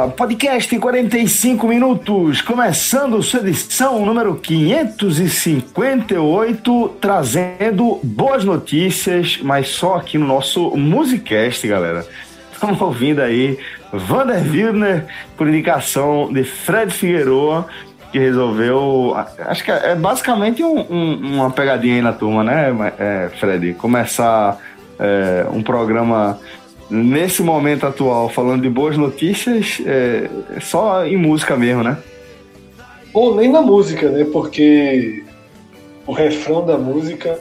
Galera! Podcast 45 minutos, começando sua edição número 558, trazendo boas notícias, mas só aqui no nosso Musicast, galera. Estamos ouvindo aí Vander Wilner, por indicação de Fred Figueroa, que resolveu. Acho que é basicamente um- um- uma pegadinha aí na turma, né, é, Fred? Começar é, um programa nesse momento atual, falando de boas notícias, é, só em música mesmo, né? Ou nem na música, né? Porque o refrão da música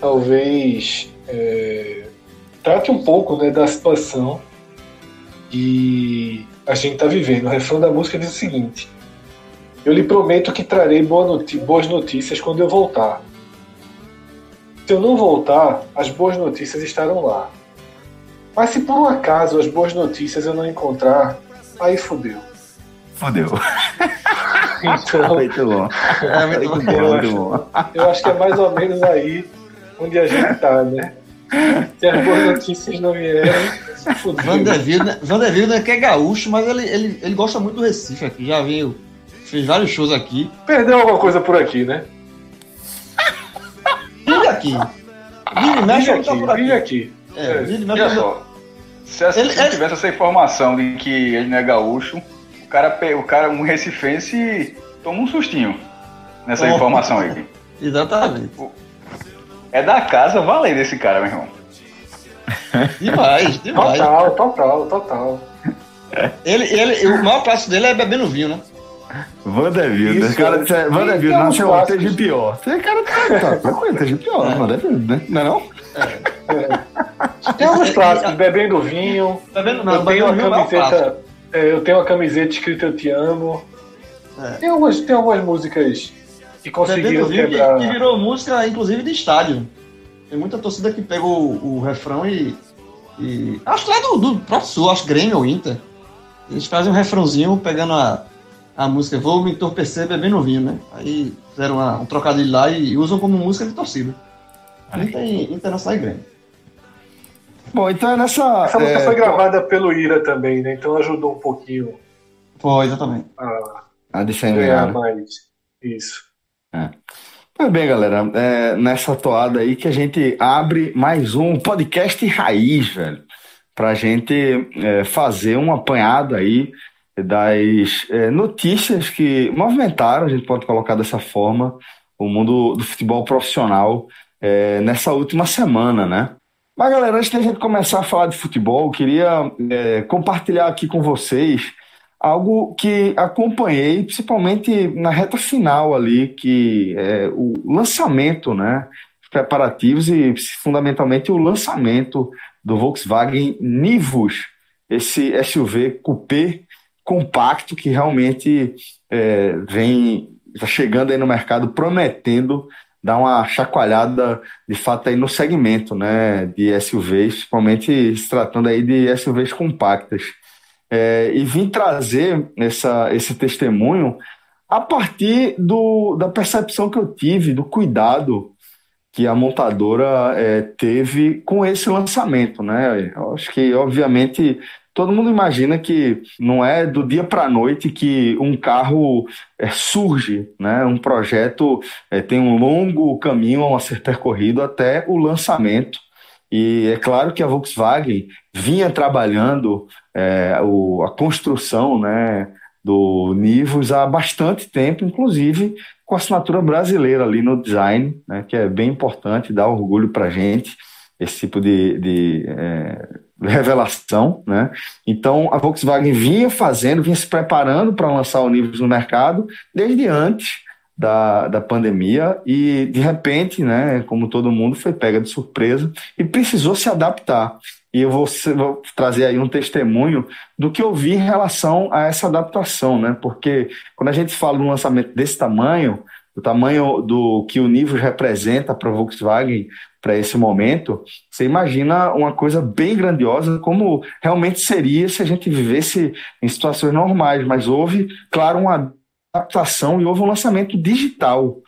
talvez é, trate um pouco né, da situação que a gente está vivendo. O refrão da música diz o seguinte: Eu lhe prometo que trarei boas notícias quando eu voltar. Se eu não voltar, as boas notícias estarão lá. Mas se por um acaso as boas notícias eu não encontrar, aí fodeu. Fodeu. Então, Muito bom. É muito Muito bom. bom, muito bom. Eu acho que é mais ou menos aí onde a gente tá, né? Se as boas notícias não vierem, fudeu. Wilder que é gaúcho, mas ele, ele, ele gosta muito do Recife aqui. Já veio, fez vários shows aqui. Perdeu alguma coisa por aqui, né? Vive aqui. Vive, mexe, Vive ele tá aqui, por aqui. vive aqui. É, vive, mexe, se a- se Ele- não ele- tivesse essa informação de que ele não é gaúcho, o cara, o cara um recifense, toma um sustinho nessa Oh. informação aí. Exatamente. É da casa valer desse cara, meu irmão. Demais, demais. Total, total, total. Ele, ele, o maior passo dele é bebendo vinho, né? Vanderbilt, esse cara disse, Vanderbilt, nasceu clássicos. ontem de pior. Esse cara tá, tá tranquilo, tá de pior, É. Vanderbilt, né? Não é não? Tem alguns clássicos, bebendo vinho. Bebendo, eu não, tenho bebendo uma é camiseta. é, eu tenho uma camiseta escrita Eu Te Amo. É. Tem, algumas, tem algumas músicas que conseguiram Bebendo vinho que, quebrar. que virou música, inclusive, de estádio. Tem muita torcida que pega o, o refrão e, e- Acho que lá do, do próprio Sul, acho Grêmio ou Inter. Eles fazem um refrãozinho pegando a, a música Vou me entorpecer bebendo vinho, né? Aí fizeram uma- um trocadilho lá e, usam como música de torcida. Inter, Internacional e Grêmio. Bom, então é nessa. Essa música é, foi gravada pelo Ira também, né? Então ajudou um pouquinho Foi, exatamente. a A de ganhar mais. Isso. Pois bem, galera, é nessa toada aí que a gente abre mais um podcast raiz, velho, pra gente é, fazer um apanhado aí das é, notícias que movimentaram, a gente pode colocar dessa forma, o mundo do futebol profissional é, nessa última semana, né? Mas, galera, antes da gente começar a falar de futebol, queria é, compartilhar aqui com vocês algo que acompanhei, principalmente na reta final ali, que é o lançamento, né? Os preparativos e fundamentalmente o lançamento do Volkswagen Nivus, esse SUV coupé compacto que realmente é, vem chegando aí no mercado prometendo dar uma chacoalhada de fato aí no segmento, né, de SUVs, principalmente se tratando aí de SUVs compactas. É, e vim trazer essa, esse testemunho a partir do, da percepção que eu tive, do cuidado que a montadora é, teve com esse lançamento, né? Eu acho que, obviamente, todo mundo imagina que não é do dia para a noite que um carro é, surge, né? Um projeto é, tem um longo caminho a ser percorrido até o lançamento. E é claro que a Volkswagen vinha trabalhando é, o, a construção, né? do Nivus há bastante tempo, inclusive com assinatura brasileira ali no design, né, que é bem importante, dá orgulho para a gente esse tipo de, de é, revelação. Né? Então, a Volkswagen vinha fazendo, vinha se preparando para lançar o Nivus no mercado desde antes da, da pandemia e, de repente, né, como todo mundo, foi pega de surpresa e precisou se adaptar. E eu vou, vou, trazer aí um testemunho do que eu vi em relação a essa adaptação, né? Porque quando a gente fala de um lançamento desse tamanho, do tamanho do que o nível representa para a Volkswagen para esse momento, você imagina uma coisa bem grandiosa, como realmente seria se a gente vivesse em situações normais. Mas houve, claro, uma adaptação e houve um lançamento digital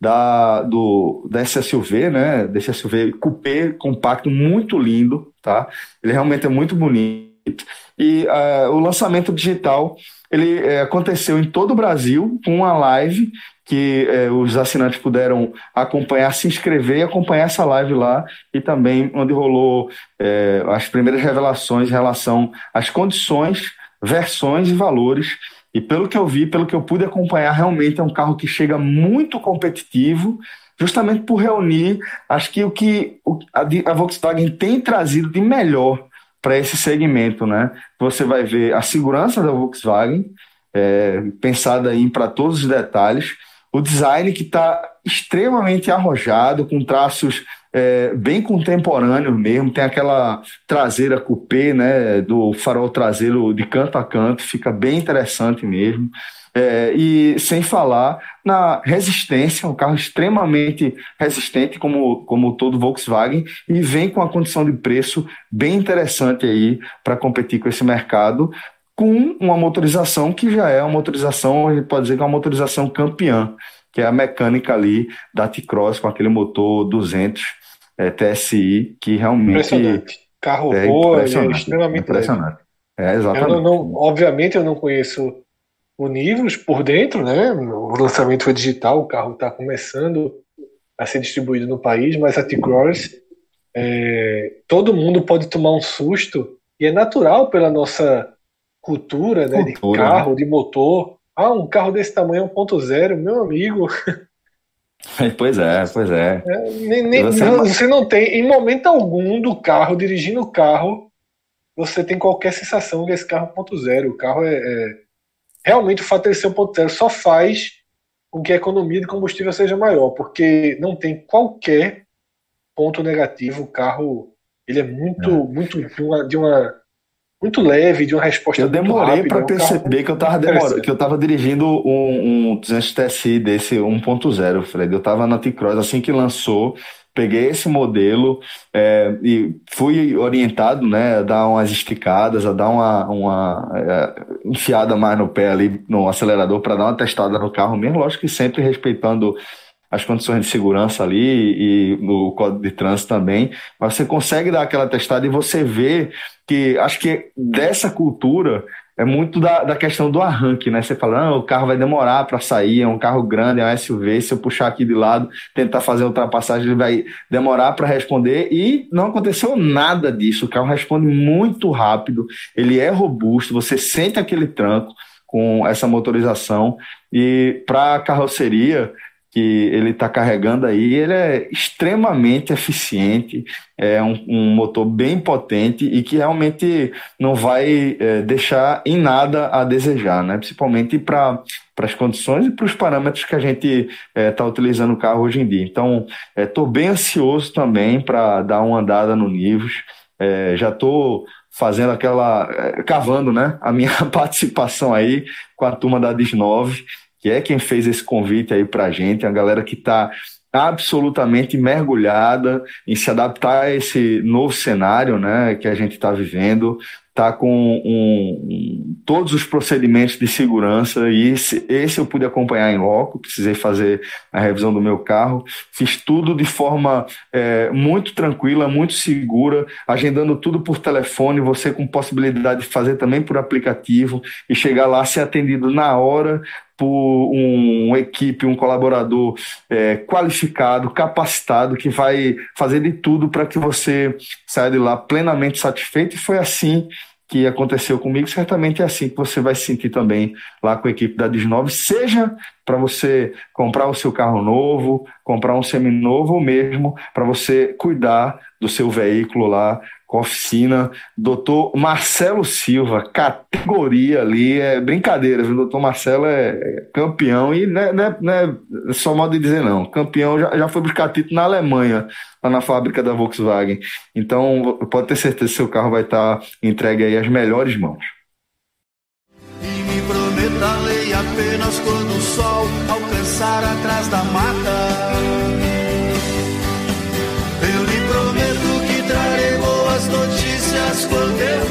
da, do, da SUV, né? Desse SUV coupé compacto muito lindo, tá? Ele realmente é muito bonito. E uh, o lançamento digital ele uh, aconteceu em todo o Brasil com uma live que uh, os assinantes puderam acompanhar, se inscrever e acompanhar essa live lá. E também onde rolou as primeiras revelações em relação às condições, versões e valores. E pelo que eu vi, pelo que eu pude acompanhar, realmente é um carro que chega muito competitivo, justamente por reunir, acho que o que a Volkswagen tem trazido de melhor para esse segmento, né? Você vai ver a segurança da Volkswagen, é, pensada aí para todos os detalhes, o design que está extremamente arrojado, com traços é, bem contemporâneo mesmo, tem aquela traseira coupé, né, do farol traseiro de canto a canto, fica bem interessante mesmo. É, e sem falar na resistência, um carro extremamente resistente, como, como todo Volkswagen, e vem com uma condição de preço bem interessante aí para competir com esse mercado, com uma motorização que já é uma motorização, a gente pode dizer que é uma motorização campeã, que é a mecânica ali da T-Cross com aquele motor 200 é, TSI que realmente. Impressionante. Carro é voa, é extremamente impressionante. É, exatamente. Eu não, obviamente eu não conheço o Nivus por dentro, né? O lançamento foi digital, o carro está começando a ser distribuído no país, mas a T-Cross, é, todo mundo pode tomar um susto e é natural pela nossa cultura, né, cultura, de carro, né? de motor. Ah, um carro desse tamanho 1.0, meu amigo. Pois é, pois é. é nem, nem, você, não, você não tem, em momento algum do carro, dirigindo o carro, você tem qualquer sensação que esse carro é ponto zero. O carro é, é realmente o fato de ele ser um ponto zero só faz com que a economia de combustível seja maior, porque não tem qualquer ponto negativo. O carro ele é muito, é. muito de uma, de uma muito leve, de uma resposta Eu demorei para perceber que eu estava demorando, que eu estava dirigindo um, um 200 TSI desse 1.0, Fred. Eu estava na T-Cross assim que lançou, peguei esse modelo é, e fui orientado, né, a dar umas esticadas, a dar uma, uma é, enfiada mais no pé ali no acelerador para dar uma testada no carro mesmo, lógico que sempre respeitando as condições de segurança ali e no código de trânsito também, mas você consegue dar aquela testada e você vê que acho que dessa cultura é muito da, da questão do arranque, né? Você fala, não, o carro vai demorar para sair, é um carro grande, é um SUV, se eu puxar aqui de lado, tentar fazer ultrapassagem, ele vai demorar para responder e não aconteceu nada disso. O carro responde muito rápido, ele é robusto, você sente aquele tranco com essa motorização e para a carroceria que ele está carregando aí, ele é extremamente eficiente, é um, um, motor bem potente e que realmente não vai é, deixar em nada a desejar, né? principalmente para as condições e para os parâmetros que a gente está é, tá utilizando o carro hoje em dia. Então, estou é, bem ansioso também para dar uma andada no Nivus, é, já estou fazendo aquela, é, cavando né, a minha participação aí com a turma da DIS 9, que é quem fez esse convite aí para a gente, a galera que está absolutamente mergulhada em se adaptar a esse novo cenário né, que a gente está vivendo, está com um, todos os procedimentos de segurança e esse, esse, eu pude acompanhar em loco, precisei fazer a revisão do meu carro, fiz tudo de forma é, muito tranquila, muito segura, agendando tudo por telefone, você com possibilidade de fazer também por aplicativo e chegar lá ser atendido na hora por um, uma equipe, um colaborador é, qualificado, capacitado, que vai fazer de tudo para que você saia de lá plenamente satisfeito. E foi assim que aconteceu comigo, certamente é assim que você vai se sentir também lá com a equipe da Disnove, seja para você comprar o seu carro novo, comprar um seminovo ou mesmo para você cuidar do seu veículo lá com a oficina. Doutor Marcelo Silva, categoria ali, é brincadeira, viu? Doutor Marcelo é campeão e não é, não é, não é só modo de dizer não, campeão já, já foi buscar título na Alemanha, lá na fábrica da Volkswagen. Então pode ter certeza que seu carro vai estar entregue aí às melhores mãos. E me prometa lei apenas sol alcançar atrás da mata. notícias quando eu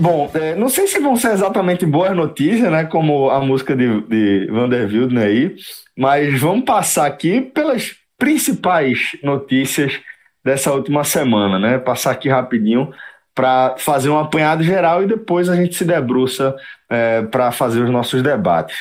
Bom, é, não sei se vão ser exatamente boas notícias, né? Como a música de, de Vanderbilt aí, mas vamos passar aqui pelas principais notícias dessa última semana, né? Passar aqui rapidinho para fazer um apanhado geral e depois a gente se debruça é, para fazer os nossos debates.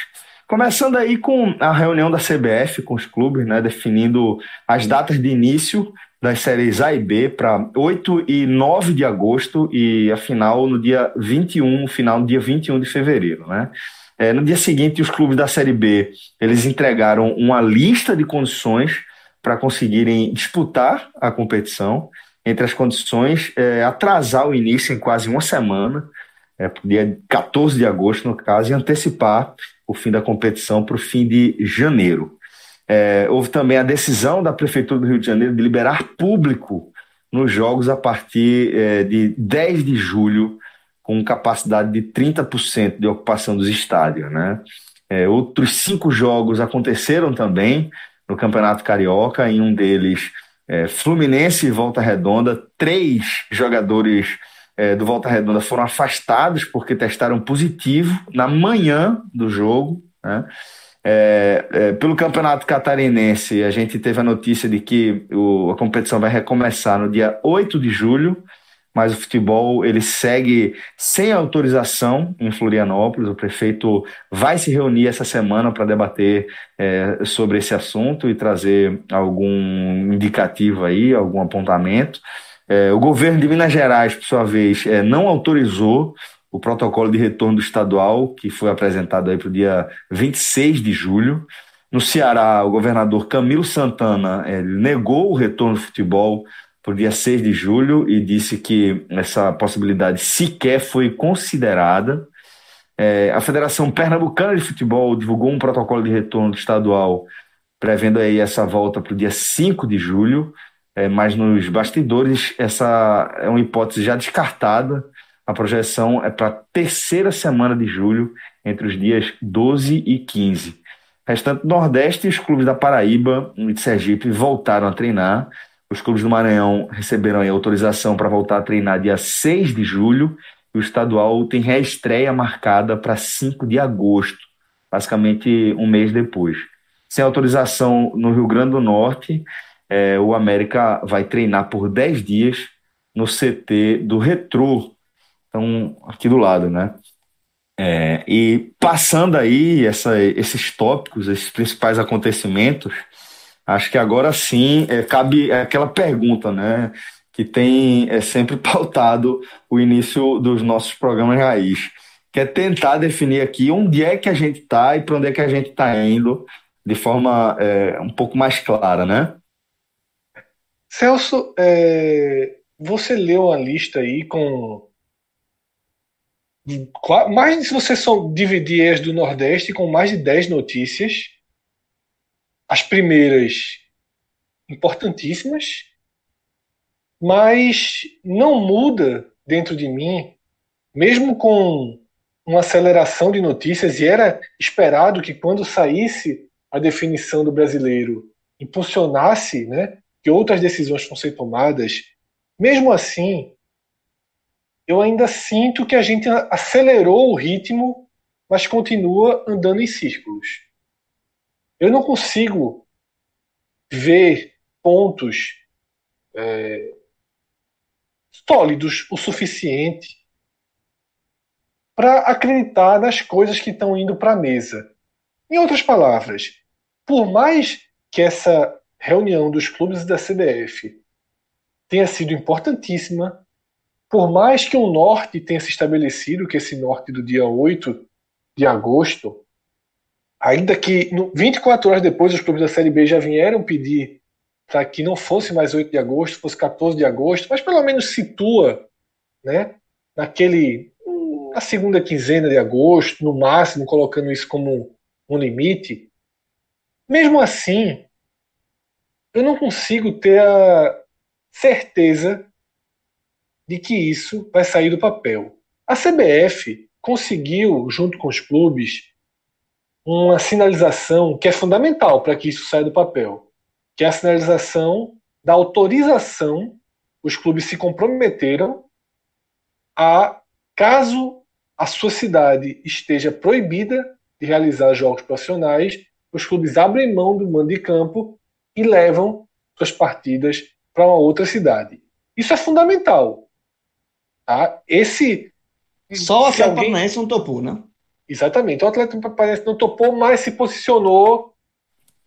Começando aí com a reunião da CBF com os clubes, né, definindo as datas de início das séries A e B para 8 e 9 de agosto e a final no dia 21, final no dia 21 de fevereiro, né? É, no dia seguinte, os clubes da Série B eles entregaram uma lista de condições para conseguirem disputar a competição. Entre as condições, é, atrasar o início em quase uma semana, é, dia 14 de agosto, no caso, e antecipar o fim da competição para o fim de janeiro. É, houve também a decisão da Prefeitura do Rio de Janeiro de liberar público nos jogos a partir é, de 10 de julho, com capacidade de 30% de ocupação dos estádios. Né? É, outros cinco jogos aconteceram também no Campeonato Carioca, em um deles é, Fluminense e Volta Redonda, três jogadores é, do Volta Redonda foram afastados porque testaram positivo na manhã do jogo. Né? É, é, pelo Campeonato Catarinense, a gente teve a notícia de que o, a competição vai recomeçar no dia 8 de julho, mas o futebol ele segue sem autorização em Florianópolis. O prefeito vai se reunir essa semana para debater é, sobre esse assunto e trazer algum indicativo aí, algum apontamento. É, o governo de Minas Gerais, por sua vez, é, não autorizou o protocolo de retorno estadual, que foi apresentado aí para o dia 26 de julho. No Ceará, o governador Camilo Santana eh, negou o retorno do futebol para o dia 6 de julho e disse que essa possibilidade sequer foi considerada. É, a Federação Pernambucana de Futebol divulgou um protocolo de retorno estadual, prevendo aí essa volta para o dia 5 de julho, é, mas nos bastidores essa é uma hipótese já descartada a projeção é para a terceira semana de julho, entre os dias 12 e 15. Restante Nordeste, os clubes da Paraíba e de Sergipe voltaram a treinar. Os clubes do Maranhão receberam autorização para voltar a treinar dia 6 de julho e o estadual tem reestreia marcada para 5 de agosto, basicamente um mês depois. Sem autorização no Rio Grande do Norte, é, o América vai treinar por 10 dias no CT do Retrô, então, aqui do lado, né? É, e passando aí essa, esses tópicos, esses principais acontecimentos, acho que agora sim é, cabe aquela pergunta, né? Que tem é, sempre pautado o início dos nossos programas raiz, que é tentar definir aqui onde é que a gente está e para onde é que a gente está indo de forma é, um pouco mais clara, né? Celso, é, você leu a lista aí com mais se você só dividir as do Nordeste com mais de 10 notícias, as primeiras importantíssimas, mas não muda dentro de mim, mesmo com uma aceleração de notícias, e era esperado que quando saísse a definição do brasileiro impulsionasse né, que outras decisões fossem tomadas, mesmo assim, eu ainda sinto que a gente acelerou o ritmo, mas continua andando em círculos. Eu não consigo ver pontos é, sólidos o suficiente para acreditar nas coisas que estão indo para a mesa. Em outras palavras, por mais que essa reunião dos clubes da CBF tenha sido importantíssima, por mais que o norte tenha se estabelecido, que esse norte do dia 8 de agosto, ainda que 24 horas depois os clubes da Série B já vieram pedir para que não fosse mais 8 de agosto, fosse 14 de agosto, mas pelo menos situa né, naquele na segunda quinzena de agosto, no máximo, colocando isso como um limite. Mesmo assim, eu não consigo ter a certeza de que isso vai sair do papel. A CBF conseguiu, junto com os clubes, uma sinalização que é fundamental para que isso saia do papel, que é a sinalização da autorização. Os clubes se comprometeram a, caso a sua cidade esteja proibida de realizar jogos profissionais, os clubes abrem mão do mando de campo e levam suas partidas para uma outra cidade. Isso é fundamental. Tá? Esse. Só o Atlético alguém... Paranaense não topou, né? Exatamente. O Atlético Paranaense não topou, mas se posicionou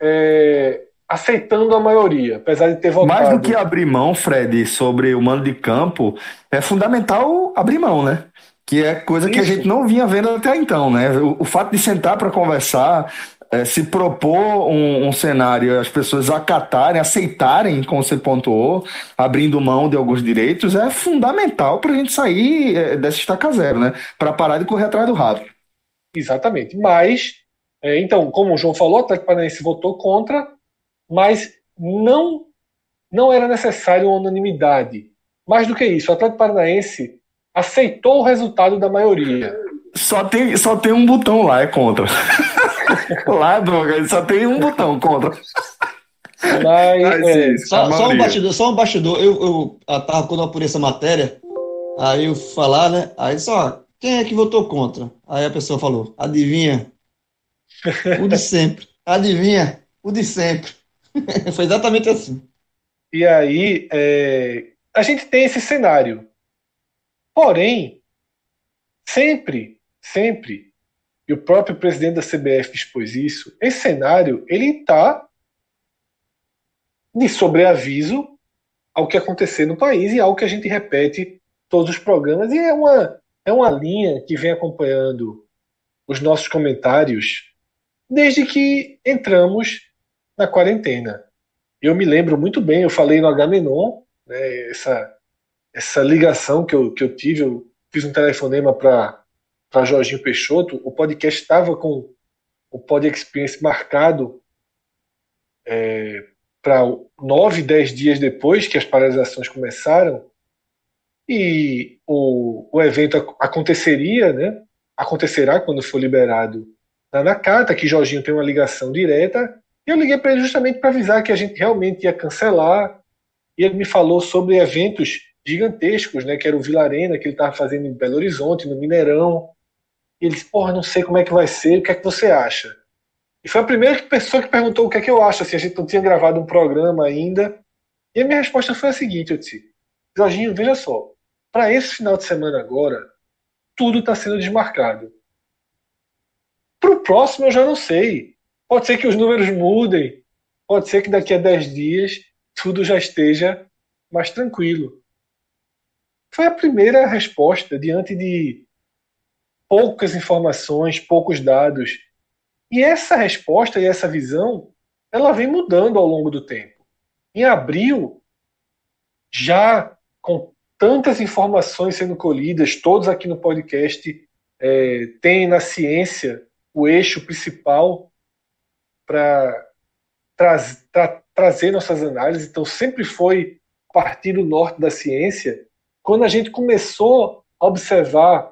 é, aceitando a maioria, apesar de ter votado. Mais do que abrir mão, Fred, sobre o mando de campo, é fundamental abrir mão, né? Que é coisa Isso. que a gente não vinha vendo até então, né? O, o fato de sentar para conversar, é, se propor um, um, cenário, as pessoas acatarem, aceitarem, como você pontuou, abrindo mão de alguns direitos, é fundamental para a gente sair é, dessa estaca zero, né? Para parar de correr atrás do rato. Exatamente. Mas, é, então, como o João falou, o Atlético Paranaense votou contra, mas não, não era necessário uma unanimidade. Mais do que isso, o Atlético Paranaense aceitou o resultado da maioria. Só tem, só tem um botão lá, é contra. Lá, Douglas, só tem um botão contra. Mas, é, só, só, um bastidor, só um bastidor. Eu, eu tava quando eu apurei essa matéria, aí eu falar, né? Aí só, quem é que votou contra? Aí a pessoa falou, adivinha? O de sempre. Adivinha? O de sempre. Foi exatamente assim. E aí, é, a gente tem esse cenário. Porém, sempre, sempre o próprio presidente da CBF expôs isso, esse cenário ele está de sobreaviso ao que acontecer no país e ao que a gente repete todos os programas. E é uma é uma linha que vem acompanhando os nossos comentários desde que entramos na quarentena. Eu me lembro muito bem, eu falei no Agamenon, né, essa essa ligação que eu, que eu tive, eu fiz um telefonema para para Jorginho Peixoto, o podcast estava com o Pod Experience marcado é, para nove, dez dias depois que as paralisações começaram, e o, o evento aconteceria, né? acontecerá quando for liberado na Nakata, que Jorginho tem uma ligação direta, e eu liguei para ele justamente para avisar que a gente realmente ia cancelar, e ele me falou sobre eventos gigantescos, né, que era o Vila Arena, que ele estava fazendo em Belo Horizonte, no Mineirão, e ele disse, porra, não sei como é que vai ser, o que é que você acha? E foi a primeira pessoa que perguntou o que é que eu acho, assim, a gente não tinha gravado um programa ainda. E a minha resposta foi a seguinte, eu disse, Jorginho, veja só, para esse final de semana agora, tudo está sendo desmarcado. Para o próximo eu já não sei. Pode ser que os números mudem, pode ser que daqui a 10 dias tudo já esteja mais tranquilo. Foi a primeira resposta diante de poucas informações, poucos dados. E essa resposta e essa visão, ela vem mudando ao longo do tempo. Em abril, já com tantas informações sendo colhidas, todos aqui no podcast é, têm na ciência o eixo principal para tra tra trazer nossas análises, então sempre foi partir do norte da ciência. Quando a gente começou a observar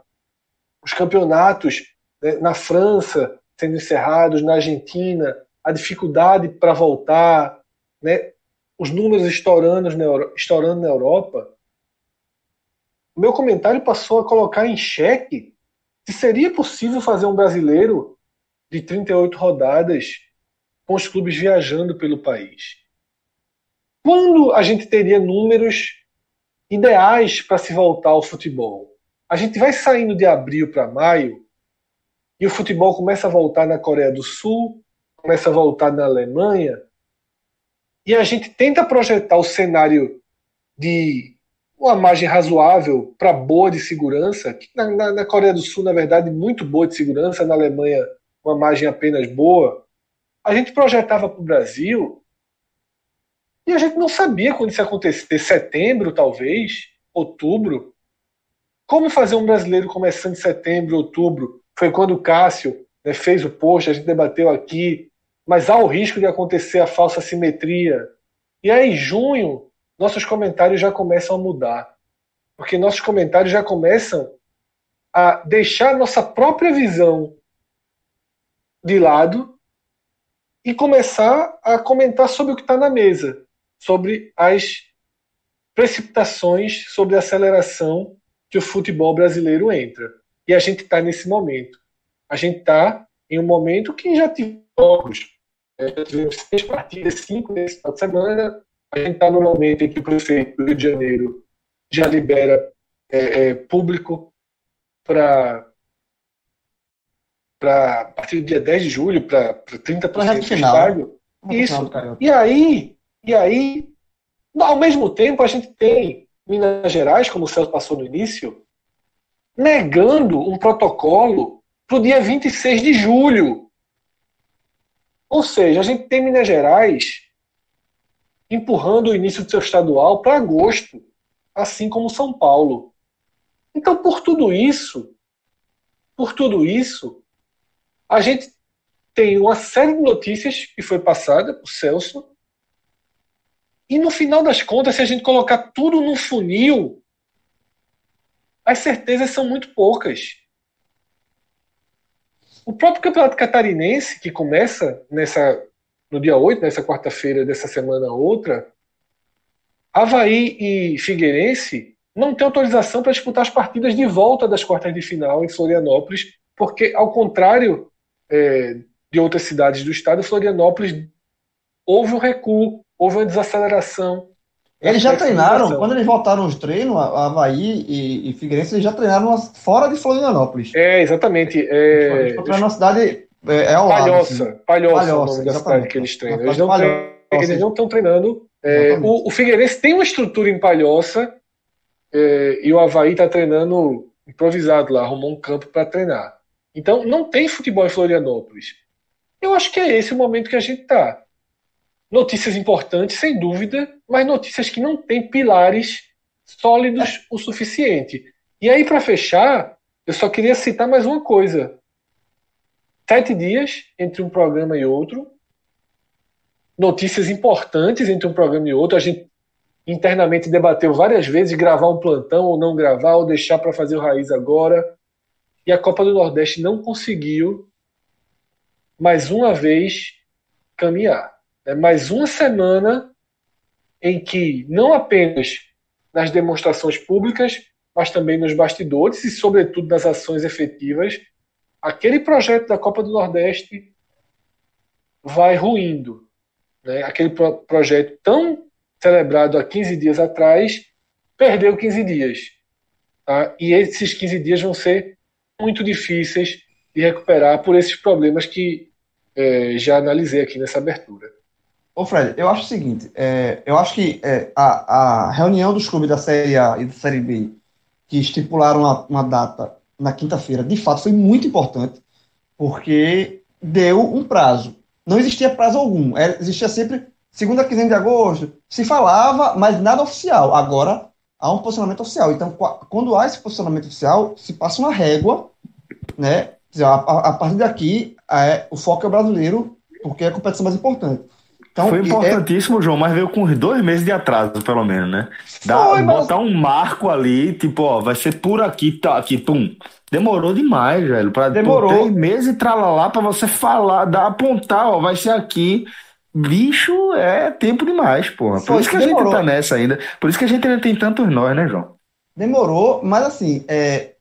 os campeonatos né, na França sendo encerrados, na Argentina, a dificuldade para voltar, né, os números estourando na, estourando na Europa, o meu comentário passou a colocar em xeque se seria possível fazer um brasileiro de 38 rodadas com os clubes viajando pelo país. Quando a gente teria números ideais para se voltar ao futebol? A gente vai saindo de abril para maio e o futebol começa a voltar na Coreia do Sul, começa a voltar na Alemanha, e a gente tenta projetar o cenário de uma margem razoável para boa de segurança, que na, na, na, Coreia do Sul, na verdade, muito boa de segurança, na Alemanha, uma margem apenas boa. A gente projetava para o Brasil e a gente não sabia quando isso ia acontecer, setembro, talvez, outubro. Como fazer um brasileiro começando em setembro, outubro? Foi quando o Cássio né, fez o post, a gente debateu aqui, mas há o risco de acontecer a falsa simetria. E aí, em junho, nossos comentários já começam a mudar. Porque nossos comentários já começam a deixar nossa própria visão de lado e começar a comentar sobre o que está na mesa sobre as precipitações, sobre a aceleração que o futebol brasileiro entra. E a gente está nesse momento. A gente está em um momento que já tivemos jogos, é, tivemos seis partidas, cinco nesse final de semana. A gente está no momento em que o prefeito do Rio de Janeiro já libera é, é, público para para a partir do dia 10 de julho para 30% do estádio. Isso. E aí e aí, ao mesmo tempo, a gente tem Minas Gerais, como o Celso passou no início, negando um protocolo para o dia 26 de julho. Ou seja, a gente tem Minas Gerais empurrando o início do seu estadual para agosto, assim como São Paulo. Então, por tudo isso, por tudo isso, a gente tem uma série de notícias que foi passada por Celso e no final das contas, se a gente colocar tudo no funil, as certezas são muito poucas. O próprio Campeonato Catarinense, que começa nessa no dia 8, nessa quarta-feira dessa semana outra, Havaí e Figueirense não têm autorização para disputar as partidas de volta das quartas de final em Florianópolis, porque, ao contrário é, de outras cidades do estado, Florianópolis houve um recuo houve uma desaceleração. Eles já treinaram, quando eles voltaram os treinos, Havaí e, e Figueirense, eles já treinaram fora de Florianópolis. É, exatamente. É... Foram uma cidade é, é ao Palhoça, lado, assim. Palhoça, Palhoça, é o nome da cidade que eles treinam. Eles não, treinam, eles não estão treinando. É, o, o, Figueirense tem uma estrutura em Palhoça é, e o Havaí está treinando improvisado lá, arrumou um campo para treinar. Então, não tem futebol em Florianópolis. Eu acho que é esse o momento que a gente está notícias importantes, sem dúvida, mas notícias que não têm pilares sólidos o suficiente. E aí, para fechar, eu só queria citar mais uma coisa. Sete dias entre um programa e outro, notícias importantes entre um programa e outro. A gente internamente debateu várias vezes gravar um plantão ou não gravar, ou deixar para fazer o raiz agora. E a Copa do Nordeste não conseguiu, mais uma vez, caminhar. É mais uma semana em que não apenas nas demonstrações públicas, mas também nos bastidores e, sobretudo, nas ações efetivas, aquele projeto da Copa do Nordeste vai ruindo. Né? Aquele pro projeto tão celebrado há 15 dias atrás perdeu 15 dias. Tá? E esses 15 dias vão ser muito difíceis de recuperar por esses problemas que é, já analisei aqui nessa abertura. Ô Fred, eu acho o seguinte, é, eu acho que é, a, a, reunião dos clubes da Série A e da Série B, que estipularam uma, uma data na quinta-feira, de fato foi muito importante, porque deu um prazo. Não existia prazo algum, é, existia sempre segunda quinzena de agosto, se falava, mas nada oficial. Agora há um posicionamento oficial. Então, quando há esse posicionamento oficial, se passa uma régua, né? A, a partir daqui, é, o foco é o brasileiro, porque é a competição mais importante. Então, Foi importantíssimo, é... João, mas veio com dois meses de atraso, pelo menos, né? Dá, Foi, mas... Botar um marco ali, tipo, ó, vai ser por aqui, tá, aqui, pum. Demorou demais, velho. Pra, Demorou. três meses e tralalá pra você falar, dar, apontar, ó, vai ser aqui. Bicho, é tempo demais, porra. Por Foi, isso que a demorou. gente tá nessa ainda. Por isso que a gente ainda tem tantos nós, né, João? Demorou, mas assim, é,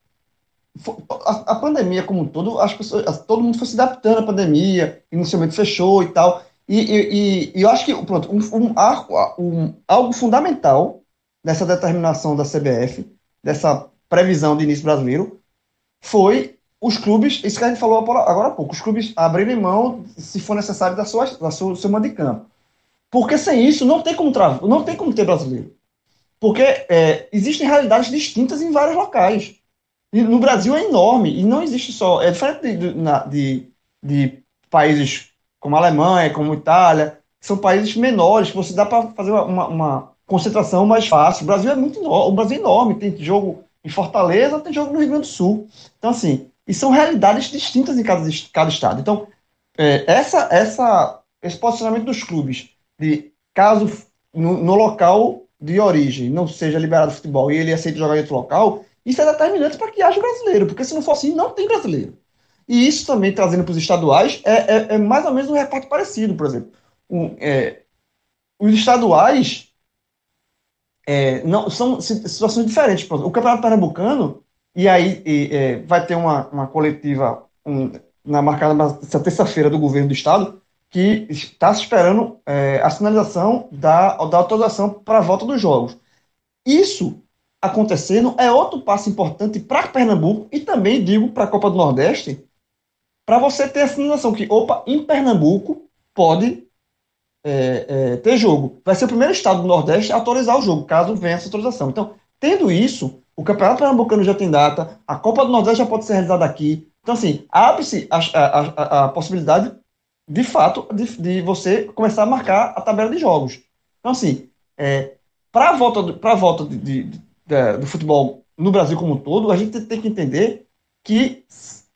a, a, pandemia como um todo, as pessoas, todo mundo foi se adaptando à pandemia, inicialmente fechou e tal. E, e, e eu acho que pronto, um, um, um, algo fundamental dessa determinação da CBF, dessa previsão de início brasileiro, foi os clubes, isso que a gente falou agora há pouco, os clubes abrirem mão, se for necessário, da sua, da sua, mando de campo. Porque sem isso não tem como, não tem como ter brasileiro. Porque é, existem realidades distintas em vários locais. E no Brasil é enorme, e não existe só. É diferente de, de, de países como a Alemanha, como a Itália, são países menores, que você dá para fazer uma, uma, concentração mais fácil. O Brasil é muito enorme, o Brasil é enorme, tem jogo em Fortaleza, tem jogo no Rio Grande do Sul. Então, assim, e são realidades distintas em cada, cada estado. Então, é, essa, essa, esse posicionamento dos clubes, de caso no, no, local de origem não seja liberado futebol e ele aceita jogar em outro local, isso é determinante para que haja brasileiro, porque se não for assim, não tem brasileiro. E isso também, trazendo para os estaduais, é, é, é, mais ou menos um recorte parecido, por exemplo. Um, é, os estaduais é, não, são situações diferentes. O Campeonato Pernambucano, e aí e, é, vai ter uma, uma coletiva um, na marcada nessa terça-feira do governo do estado, que está esperando é, a sinalização da, da autorização para a volta dos jogos. Isso acontecendo é outro passo importante para Pernambuco e também, digo, para a Copa do Nordeste, para você ter a sinalização que, opa, em Pernambuco pode é, é, ter jogo. Vai ser o primeiro estado do Nordeste a autorizar o jogo, caso venha essa autorização. Então, tendo isso, o Campeonato Pernambucano já tem data, a Copa do Nordeste já pode ser realizada aqui. Então, assim, abre-se a, a, a, a, possibilidade, de fato, de, de, você começar a marcar a tabela de jogos. Então, assim, é, para a volta, pra volta de, de, do futebol no Brasil como um todo, a gente tem que entender que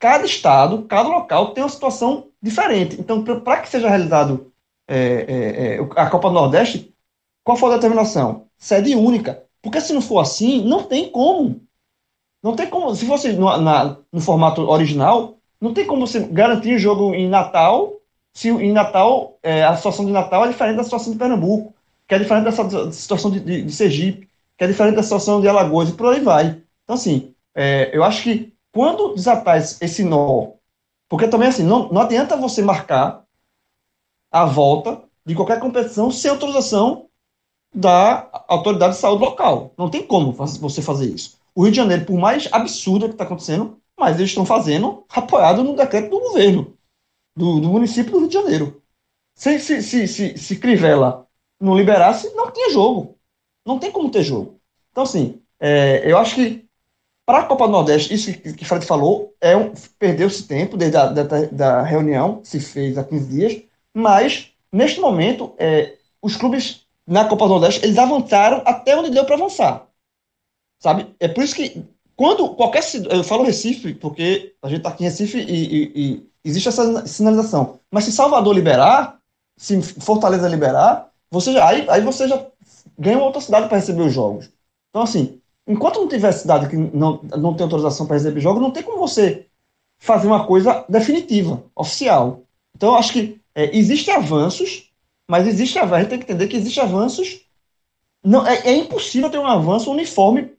cada estado, cada local tem uma situação diferente. Então, para que seja realizado é, é, é, a Copa do Nordeste, qual foi a determinação? Sede única. Porque se não for assim, não tem como. Não tem como. Se fosse no, na, no formato original, não tem como você garantir o jogo em Natal, se em Natal é, a situação de Natal é diferente da situação de Pernambuco, que é diferente dessa situação de, de, de Sergipe, que é diferente da situação de Alagoas e por aí vai. Então, assim, é, eu acho que quando desatar esse nó, porque também assim, não, não adianta você marcar a volta de qualquer competição sem autorização da autoridade de saúde local. Não tem como você fazer isso. O Rio de Janeiro, por mais absurdo que está acontecendo, mas eles estão fazendo apoiado no decreto do governo, do, do município do Rio de Janeiro. Se, se, se, se, se Crivella não liberasse, não tinha jogo. Não tem como ter jogo. Então, assim, é, eu acho que para a Copa do Nordeste, isso que, Fred falou, é um, perdeu-se tempo desde a da, da reunião, se fez há 15 dias, mas, neste momento, é, os clubes na Copa do Nordeste, eles avançaram até onde deu para avançar. Sabe? É por isso que, quando qualquer. Eu falo Recife, porque a gente está aqui em Recife e, e, e, existe essa sinalização. Mas se Salvador liberar, se Fortaleza liberar, você já, aí, aí você já ganha outra cidade para receber os jogos. Então, assim, enquanto não tiver cidade que não, não tem autorização para receber jogos, não tem como você fazer uma coisa definitiva, oficial. Então, eu acho que é, existem avanços, mas existe a gente tem que entender que existem avanços. Não, é, é impossível ter um avanço uniforme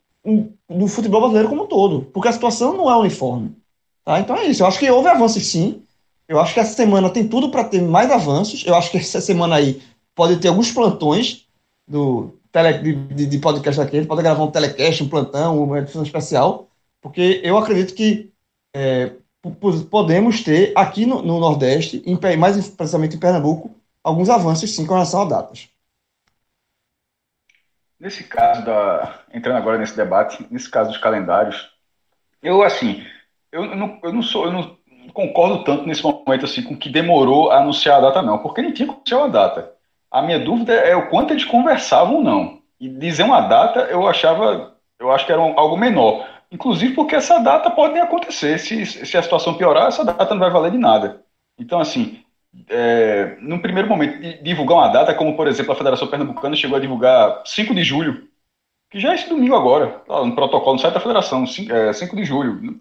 do futebol brasileiro como um todo, porque a situação não é uniforme. Tá? Então é isso. Eu acho que houve avanços sim. Eu acho que essa semana tem tudo para ter mais avanços. Eu acho que essa semana aí pode ter alguns plantões do, tele, de, de podcast aqui, ele pode gravar um telecast, um plantão, uma edição especial, porque eu acredito que é, podemos ter aqui no, no Nordeste, em, mais precisamente em Pernambuco, alguns avanços sim com relação a datas. Nesse caso da. Entrando agora nesse debate, nesse caso dos calendários, eu assim, eu, não, eu não sou, eu não concordo tanto nesse momento assim com que demorou a anunciar a data, não, porque nem tinha que anunciar a data. A minha dúvida é o quanto eles conversavam ou não. E dizer uma data, eu achava, eu acho que era um, algo menor. Inclusive porque essa data pode nem acontecer. Se, se a situação piorar, essa data não vai valer de nada. Então, assim, é, num primeiro momento, divulgar uma data, como por exemplo a Federação Pernambucana chegou a divulgar 5 de julho, que já é esse domingo agora, tá, no protocolo no site da Federação, 5, é, 5 de julho.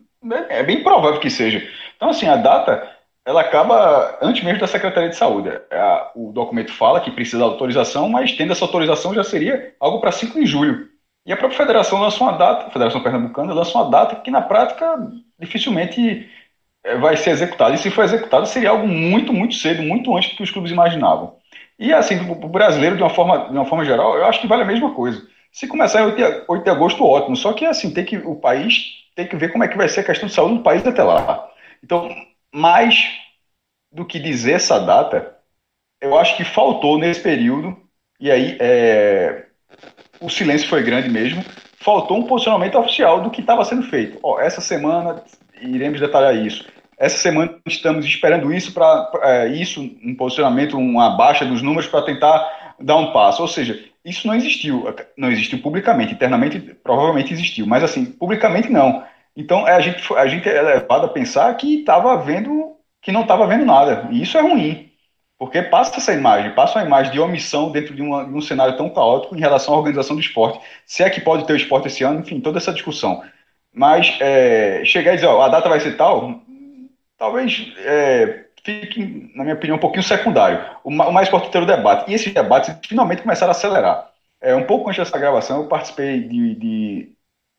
É, é bem provável que seja. Então, assim, a data ela acaba antes mesmo da Secretaria de Saúde. É, o documento fala que precisa de autorização, mas tendo essa autorização já seria algo para 5 de julho. E a própria federação lança uma data, a Federação Pernambucana lança uma data que na prática dificilmente é, vai ser executada. E se for executada, seria algo muito, muito cedo, muito antes do que os clubes imaginavam. E assim, o brasileiro, de uma, forma, de uma forma geral, eu acho que vale a mesma coisa. Se começar em 8 de, 8 de agosto, ótimo. Só que assim, tem que, o país tem que ver como é que vai ser a questão de saúde do país até lá. Então, mais do que dizer essa data, eu acho que faltou nesse período, e aí é, o silêncio foi grande mesmo, faltou um posicionamento oficial do que estava sendo feito. Ó, essa semana iremos detalhar isso. Essa semana estamos esperando isso para é, isso, um posicionamento, uma baixa dos números para tentar dar um passo. Ou seja, isso não existiu, não existiu publicamente, internamente provavelmente existiu, mas assim, publicamente não. Então a gente, a gente é levado a pensar que estava vendo, que não estava vendo nada. E isso é ruim. Porque passa essa imagem, passa uma imagem de omissão dentro de, uma, de um cenário tão caótico em relação à organização do esporte. Se é que pode ter o esporte esse ano, enfim, toda essa discussão. Mas é, chegar e dizer, ó, a data vai ser tal, talvez é, fique, na minha opinião, um pouquinho secundário. O, o mais importante é o debate. E esses debates finalmente começaram a acelerar. É, um pouco antes dessa gravação, eu participei de, de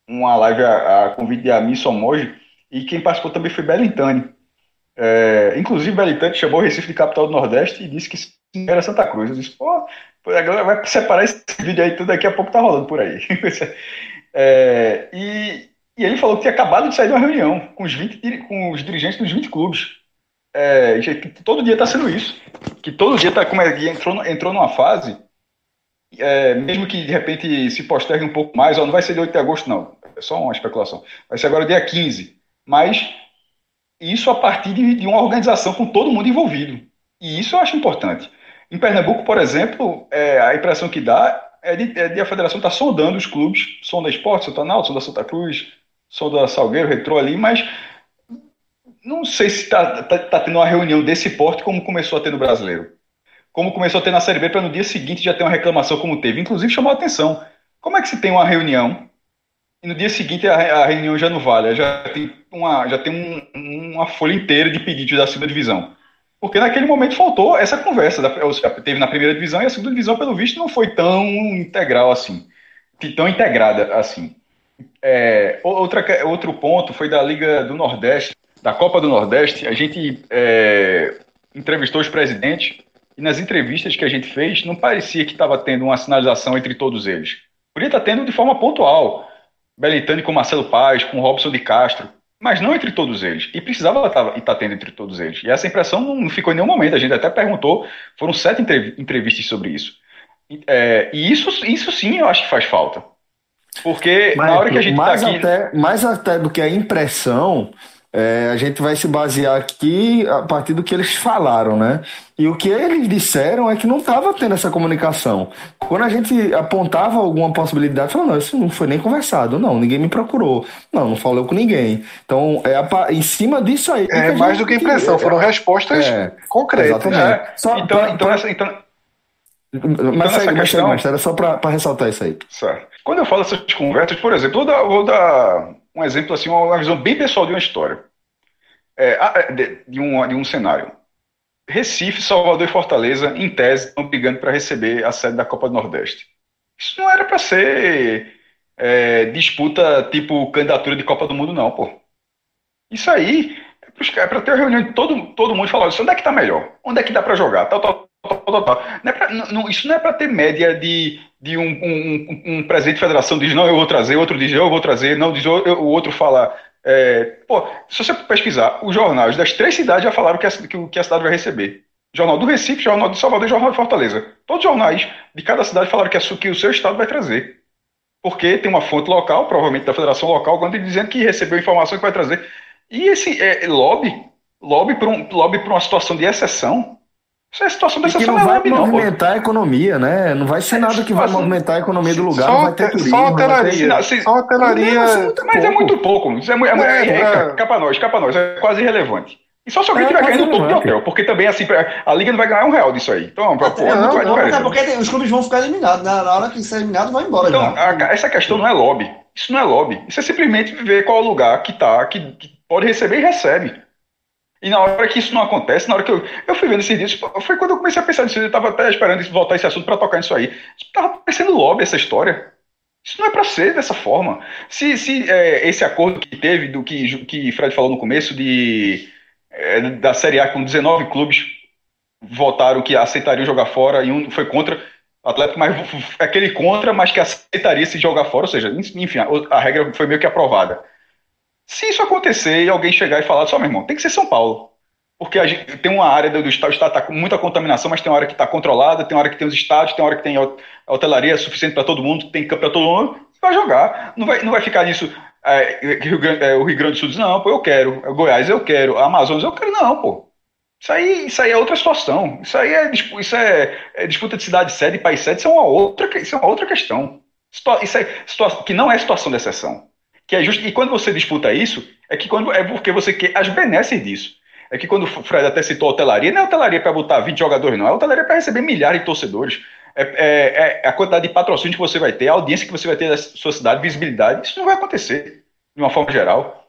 uma live a, a convite de Ami Somoji, e quem participou também foi Belintani. É, inclusive, Belintani chamou Recife de capital do Nordeste e disse que era Santa Cruz. Eu disse, pô, a galera vai separar esse vídeo aí, tudo daqui a pouco tá rolando por aí. é, e, e ele falou que tinha acabado de sair de uma reunião com os, 20, com os dirigentes dos 20 clubes. É, que todo dia está sendo isso. Que todo dia tá, como é, entrou, entrou numa fase, é, mesmo que de repente se postergue um pouco mais, ó, não vai ser de 8 de agosto, não. É só uma especulação. Vai ser agora dia 15. Mas isso a partir de, de uma organização com todo mundo envolvido. E isso eu acho importante. Em Pernambuco, por exemplo, é, a impressão que dá é de, é de a federação estar tá sondando os clubes, sonda Esporte, Santa Náutico, sonda Santa Cruz, sou da Salgueiro, retrô ali, mas não sei se está tá, tá tendo uma reunião desse porte como começou a ter no brasileiro. Como começou a ter na Série B, para no dia seguinte já ter uma reclamação como teve. Inclusive chamou a atenção. Como é que se tem uma reunião e no dia seguinte a, a reunião já não vale? Já tem uma, já tem um, uma folha inteira de pedidos da segunda divisão. Porque naquele momento faltou essa conversa. Da, teve na primeira divisão e a segunda divisão, pelo visto, não foi tão integral assim. Tão integrada assim. É, outra, outro ponto foi da Liga do Nordeste, da Copa do Nordeste. A gente é, entrevistou os presidentes e nas entrevistas que a gente fez, não parecia que estava tendo uma sinalização entre todos eles. Podia estar tendo de forma pontual. Belitani com Marcelo Paz, com Robson de Castro, mas não entre todos eles. E precisava estar, estar tendo entre todos eles. E essa impressão não ficou em nenhum momento. A gente até perguntou, foram sete entrevistas sobre isso. É, e isso, isso sim eu acho que faz falta. Porque Mas, na hora que a gente mais tá aqui... Até, mais até do que a impressão, é, a gente vai se basear aqui a partir do que eles falaram, né? E o que eles disseram é que não estava tendo essa comunicação. Quando a gente apontava alguma possibilidade, falou, não, isso não foi nem conversado, não, ninguém me procurou, não, não falou com ninguém. Então, é a, em cima disso aí. É mais do que impressão, foram respostas é, concretas. Exatamente. É. Só então, pra, então, pra... Essa, então, mas, segue, mas, questão... mas era só para ressaltar isso aí. Certo. Quando eu falo essas conversas, por exemplo, vou dar, vou dar um exemplo, assim, uma visão bem pessoal de uma história. É, de, de, um, de um cenário. Recife, Salvador e Fortaleza, em tese, estão brigando para receber a sede da Copa do Nordeste. Isso não era para ser é, disputa tipo candidatura de Copa do Mundo, não, pô. Isso aí é para ter uma reunião de todo, todo mundo e falar: onde é que está melhor? Onde é que dá para jogar? Tal, tal, não é pra, não, isso não é para ter média de, de um, um, um, presidente de federação diz não, eu vou trazer, outro diz eu vou trazer, não diz eu, o outro fala. É, pô, se você pesquisar, os jornais das três cidades já falaram que a, que, que a cidade vai receber. Jornal do Recife, Jornal de Salvador e Jornal de Fortaleza. Todos os jornais de cada cidade falaram que, a, que o seu estado vai trazer. Porque tem uma fonte local, provavelmente da federação local, quando dizendo que recebeu informação que vai trazer. E esse é, lobby, lobby para um, lobby uma situação de exceção, Essa é a situação da exceção não vai movimentar não, a economia, né? Não vai ser nada que vai movimentar a economia do lugar, não vai ter turismo. Só hotelaria. Ter... Só hotelaria. Mas é muito pouco. Isso é, é, é, é, capa nós, capa nós, é quase irrelevante. E só se alguém estiver ganhando todo de hotel, porque também assim, a Liga não vai ganhar um real disso aí. Então, pô, não, não, vai não, é porque os clubes vão ficar eliminados. Né? Na hora que ser eliminado, vai embora. Então, a, essa questão não é lobby. Isso não é lobby. Isso é simplesmente ver qual lugar que tá, que, que pode receber e recebe. E na hora que isso não acontece, na hora que eu, eu fui vendo esses dias, foi quando eu comecei a pensar nisso. Eu estava até esperando voltar esse assunto para tocar nisso aí. Estava parecendo lobby essa história. Isso não é para ser dessa forma. Se, se é, esse acordo que teve, do que, que Fred falou no começo, de, é, da Série A com 19 clubes votaram que aceitariam jogar fora e um foi contra. O Atlético, mas aquele contra, mas que aceitaria se jogar fora, ou seja, enfim, a, a regra foi meio que aprovada. Se isso acontecer e alguém chegar e falar, só meu irmão, tem que ser São Paulo. Porque a gente tem uma área do estado, o estado está com muita contaminação, mas tem uma hora que está controlada, tem uma hora que tem os estádios, tem uma hora que tem hotelaria suficiente para todo mundo, tem campo para todo mundo, vai jogar. Não vai, não vai ficar nisso. É, Rio Grande, é, o Rio Grande do Sul diz, não, pô, eu quero. É, Goiás, eu quero. Amazonas, eu quero. Não, pô. Isso aí, isso aí é outra situação. Isso aí é, isso é, é disputa de cidade sede e país sede. Isso é uma outra, isso é uma outra questão. Isso é, que não é situação de exceção. Que é justo, e quando você disputa isso, é que quando é porque você quer as benesses disso. É que quando o Fred até citou a hotelaria, não é hotelaria para botar 20 jogadores, não. É hotelaria para receber milhares de torcedores. É, é, é, a quantidade de patrocínio que você vai ter, a audiência que você vai ter da sua cidade, visibilidade. Isso não vai acontecer, de uma forma geral.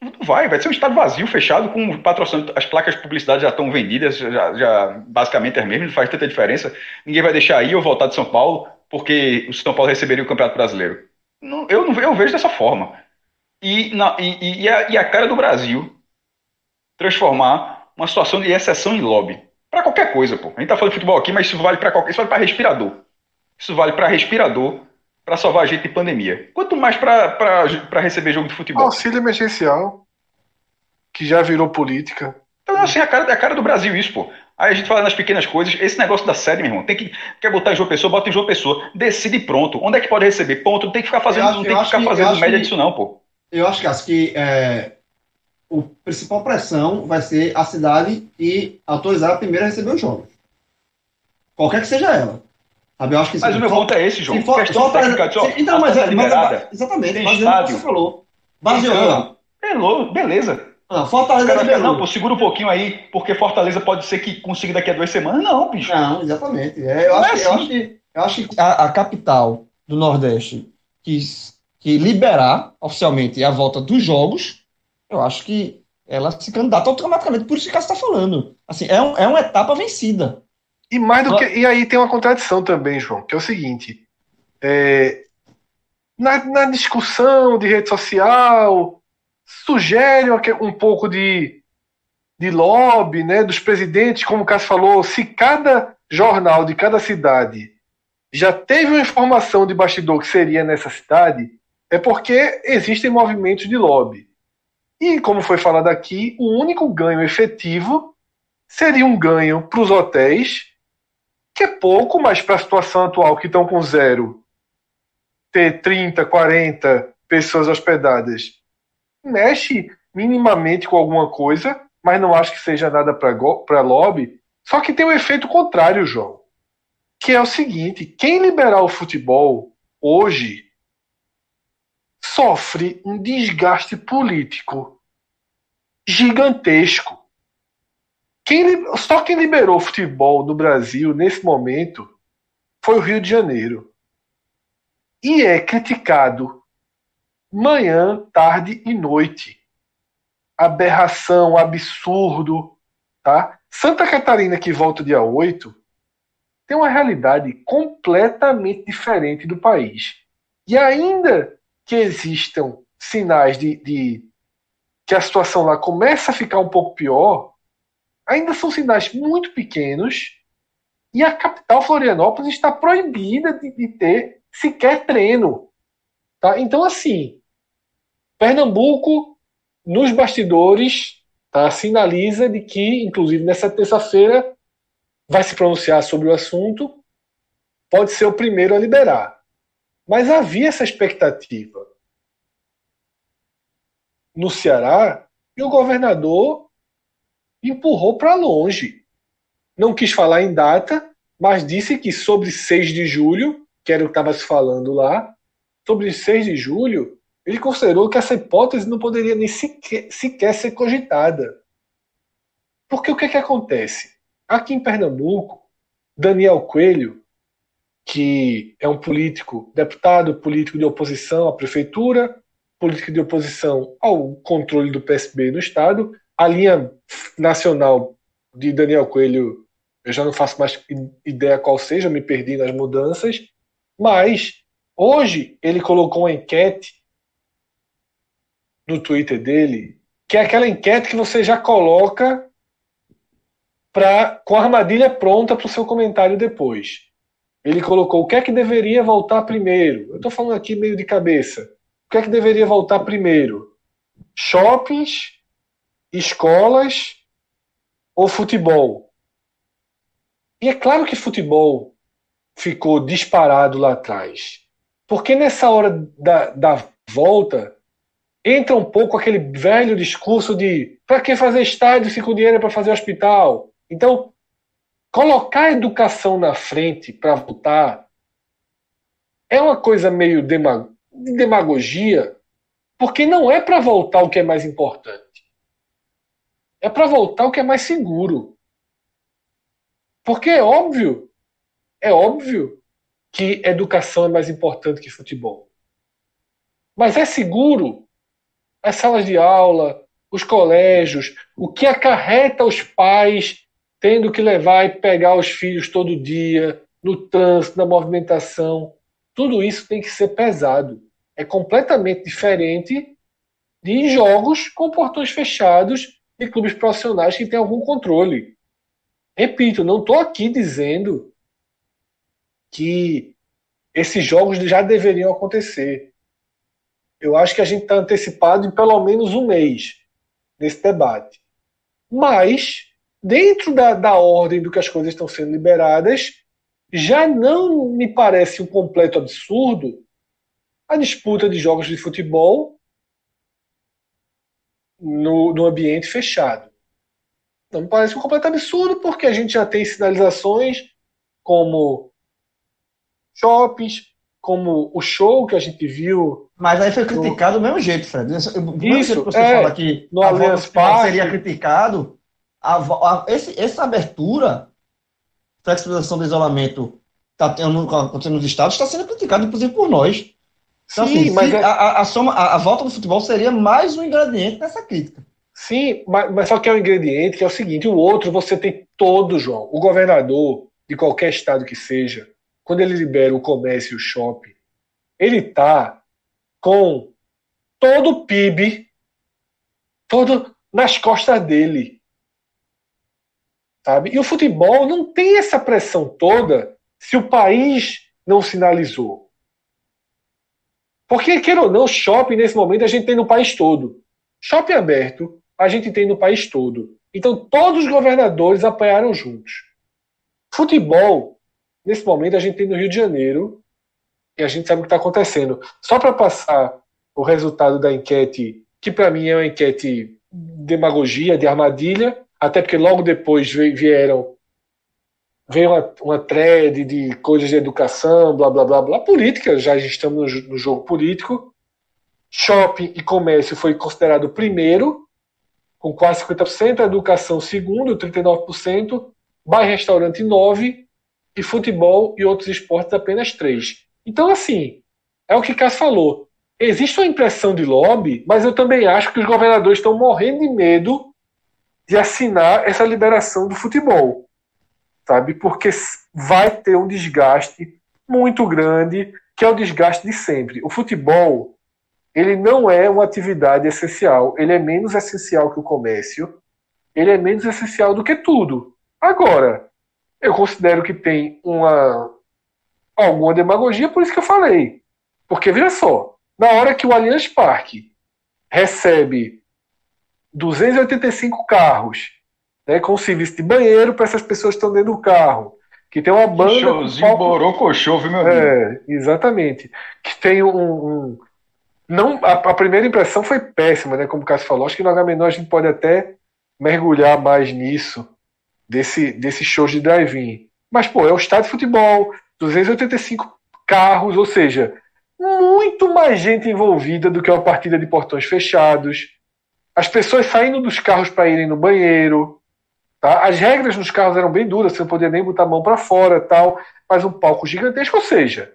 Não vai, vai ser um estado vazio, fechado, com patrocínio. As placas de publicidade já estão vendidas, já, já basicamente é mesmo, não faz tanta diferença. Ninguém vai deixar ir ou voltar de São Paulo, porque o São Paulo receberia o Campeonato Brasileiro. Não, eu não eu vejo dessa forma. E, na, e, e, a, e a cara do Brasil transformar uma situação de exceção em lobby. Para qualquer coisa, pô. A gente tá falando de futebol aqui, mas isso vale para qualquer. Isso vale para respirador. Isso vale para respirador para salvar a gente de pandemia. Quanto mais para receber jogo de futebol. Auxílio emergencial, que já virou política. Então, assim, a cara, a cara do Brasil isso, pô. Aí a gente fala nas pequenas coisas, esse negócio da sede, meu irmão, tem que quer botar em João Pessoa, bota em João Pessoa, decide pronto. Onde é que pode receber? Ponto, não tem que ficar fazendo, acho, não tem que ficar que, fazendo média que, disso não, pô. Eu acho que acho que é, o principal pressão vai ser a cidade e autorizar a primeira a receber os jogos. Qualquer que seja ela. Sabe? Eu acho que mas o meu ponto é esse, João. Se for, questão só técnica, só, então, mas, é, mas, exatamente, mas estádio. você falou. Baseou. Beleza. Ah, Fortaleza cara. Não, pô, segura um pouquinho aí, porque Fortaleza pode ser que consiga daqui a duas semanas. Não, bicho. Não, exatamente. É, eu, acho, é assim. eu, acho, que, eu acho que a, a, capital do Nordeste quis que liberar oficialmente a volta dos jogos, eu acho que ela se candidata automaticamente. Por isso que você está falando. Assim, é, um, é uma etapa vencida. E mais do que. E aí tem uma contradição também, João, que é o seguinte. É, na, na discussão de rede social, sugere um pouco de, de lobby né, dos presidentes, como o Cássio falou, se cada jornal de cada cidade já teve uma informação de bastidor que seria nessa cidade, é porque existem movimentos de lobby. E, como foi falado aqui, o único ganho efetivo seria um ganho para os hotéis, que é pouco, mas para a situação atual, que estão com zero, ter 30, 40 pessoas hospedadas mexe minimamente com alguma coisa, mas não acho que seja nada para lobby. Só que tem um efeito contrário, João. Que é o seguinte: quem liberar o futebol hoje sofre um desgaste político gigantesco. Quem, só quem liberou o futebol no Brasil nesse momento foi o Rio de Janeiro. E é criticado manhã, tarde e noite. Aberração, absurdo, tá? Santa Catarina, que volta dia 8, tem uma realidade completamente diferente do país. E ainda que existam sinais de, de que a situação lá começa a ficar um pouco pior, ainda são sinais muito pequenos e a capital Florianópolis está proibida de, de ter sequer treino. Tá? Então, assim, Pernambuco, nos bastidores, tá, sinaliza de que, inclusive nessa terça-feira, vai se pronunciar sobre o assunto, pode ser o primeiro a liberar. Mas havia essa expectativa no Ceará e o governador empurrou para longe. não quis falar em data, mas disse que sobre 6 de julho, que era o que estava se falando lá, sobre 6 de julho, ele considerou que essa hipótese não poderia nem sequer, sequer ser cogitada. Porque o que, é que acontece? Aqui em Pernambuco, Daniel Coelho, que é um político, deputado, político de oposição à prefeitura, político de oposição ao controle do PSB no Estado, a linha nacional de Daniel Coelho, eu já não faço mais ideia qual seja, me perdi nas mudanças, mas hoje ele colocou uma enquete no Twitter dele, que é aquela enquete que você já coloca pra, com a armadilha pronta para o seu comentário depois. Ele colocou o que é que deveria voltar primeiro. Eu estou falando aqui meio de cabeça. O que é que deveria voltar primeiro? Shoppings, escolas ou futebol? E é claro que futebol ficou disparado lá atrás. Porque nessa hora da, da volta, entra um pouco aquele velho discurso de para que fazer estádio se com dinheiro é para fazer hospital? Então, colocar a educação na frente para votar é uma coisa meio de demagogia, porque não é para voltar o que é mais importante. É para voltar o que é mais seguro. Porque é óbvio, é óbvio que educação é mais importante que futebol. Mas é seguro as salas de aula, os colégios, o que acarreta os pais tendo que levar e pegar os filhos todo dia, no trânsito, na movimentação. Tudo isso tem que ser pesado. É completamente diferente de jogos com portões fechados de clubes profissionais que têm algum controle. Repito, não estou aqui dizendo que esses jogos já deveriam acontecer eu acho que a gente está antecipado em pelo menos um mês nesse debate. Mas, dentro da, da ordem do que as coisas estão sendo liberadas, já não me parece um completo absurdo a disputa de jogos de futebol no, no ambiente fechado. Não me parece um completo absurdo, porque a gente já tem sinalizações como shoppings, como o show que a gente viu. Mas aí foi criticado do mesmo jeito, Fred. Isso, você é, fala que no a volta Parque, seria criticado, a, a, esse, essa abertura, flexibilização do isolamento está acontecendo nos estados, está sendo criticado, inclusive, por nós. Então, Sim, assim, mas é... a, a, soma, a, a, volta do futebol seria mais um ingrediente nessa crítica. Sim, mas, mas só que é um ingrediente que é o seguinte: o outro você tem todo, João. O governador de qualquer estado que seja, quando ele libera o comércio e o shopping, ele está com todo o PIB todo nas costas dele. Sabe? E o futebol não tem essa pressão toda se o país não sinalizou. Porque, queira ou não, shopping nesse momento a gente tem no país todo. Shopping aberto a gente tem no país todo. Então todos os governadores apanharam juntos. Futebol Nesse momento, a gente tem no Rio de Janeiro e a gente sabe o que está acontecendo. Só para passar o resultado da enquete, que para mim é uma enquete demagogia, de armadilha, até porque logo depois vieram veio uma, uma thread de coisas de educação, blá blá blá blá, política, já estamos no, no jogo político. Shopping e comércio foi considerado primeiro, com quase 50%, a educação segundo, 39%, bar e restaurante 9%, e futebol e outros esportes apenas três. Então, assim, é o que Cássio falou. Existe uma impressão de lobby, mas eu também acho que os governadores estão morrendo de medo de assinar essa liberação do futebol, sabe? Porque vai ter um desgaste muito grande, que é o desgaste de sempre. O futebol, ele não é uma atividade essencial, ele é menos essencial que o comércio, ele é menos essencial do que tudo. Agora, eu considero que tem uma alguma demagogia, por isso que eu falei. Porque, veja só, na hora que o Allianz Parque recebe 285 carros né, com serviço de banheiro para essas pessoas que estão dentro do carro, que tem uma banda. Showzinho palco... borocochô, viu, meu amigo? É, exatamente. Que tem um. um... Não, a, a, primeira impressão foi péssima, né? Como o Cássio falou. Acho que no H menor a gente pode até mergulhar mais nisso desse, desse show de drive-in. Mas, pô, é o estádio de futebol, 285 carros, ou seja, muito mais gente envolvida do que uma partida de portões fechados. As pessoas saindo dos carros para irem no banheiro. Tá? As regras nos carros eram bem duras, você não podia nem botar a mão para fora, tal, mas um palco gigantesco, ou seja,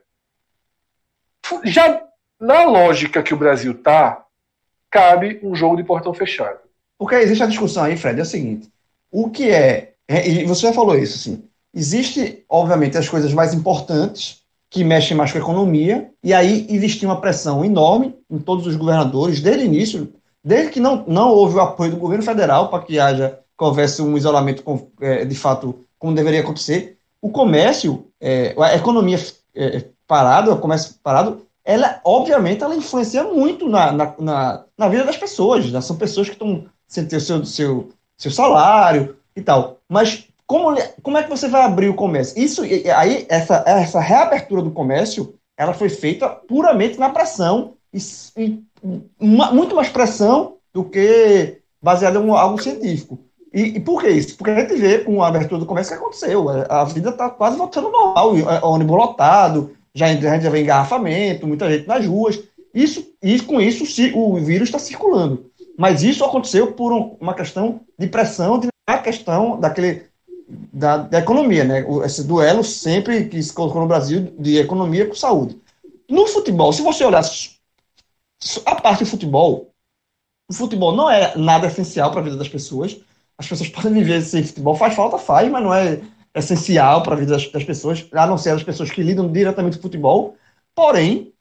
já na lógica que o Brasil tá, cabe um jogo de portão fechado. Porque existe a discussão aí, Fred, é o seguinte: o que é, é e você já falou isso, assim, existe, obviamente, as coisas mais importantes que mexem mais com a economia, e aí existia uma pressão enorme em todos os governadores, desde o início, desde que não, não houve o apoio do governo federal para que haja, que houvesse um isolamento é, de fato como deveria acontecer. O comércio, é, a economia é, parada, o comércio parado, ela, obviamente, ela influencia muito na, na, na, na vida das pessoas. Né? São pessoas que estão sem ter o seu, seu, seu salário e tal. Mas como, como é que você vai abrir o comércio? Isso aí essa, essa reabertura do comércio, ela foi feita puramente na pressão e, e uma, muito mais pressão do que baseada em algo científico. E, e, por que isso? Porque a gente vê com a abertura do comércio que aconteceu. A vida está quase voltando normal. O ônibus lotado, já, a gente já vê engarrafamento, muita gente nas ruas. Isso, e com isso o vírus está circulando. Mas isso aconteceu por uma questão de pressão, de a questão daquele da, da, economia, né? Esse duelo sempre que se colocou no Brasil de economia com saúde. No futebol, se você olhar a parte do futebol, o futebol não é nada essencial para a vida das pessoas. As pessoas podem viver sem futebol, faz falta, faz, mas não é essencial para a vida das, das, pessoas, a não ser as pessoas que lidam diretamente com futebol. Porém,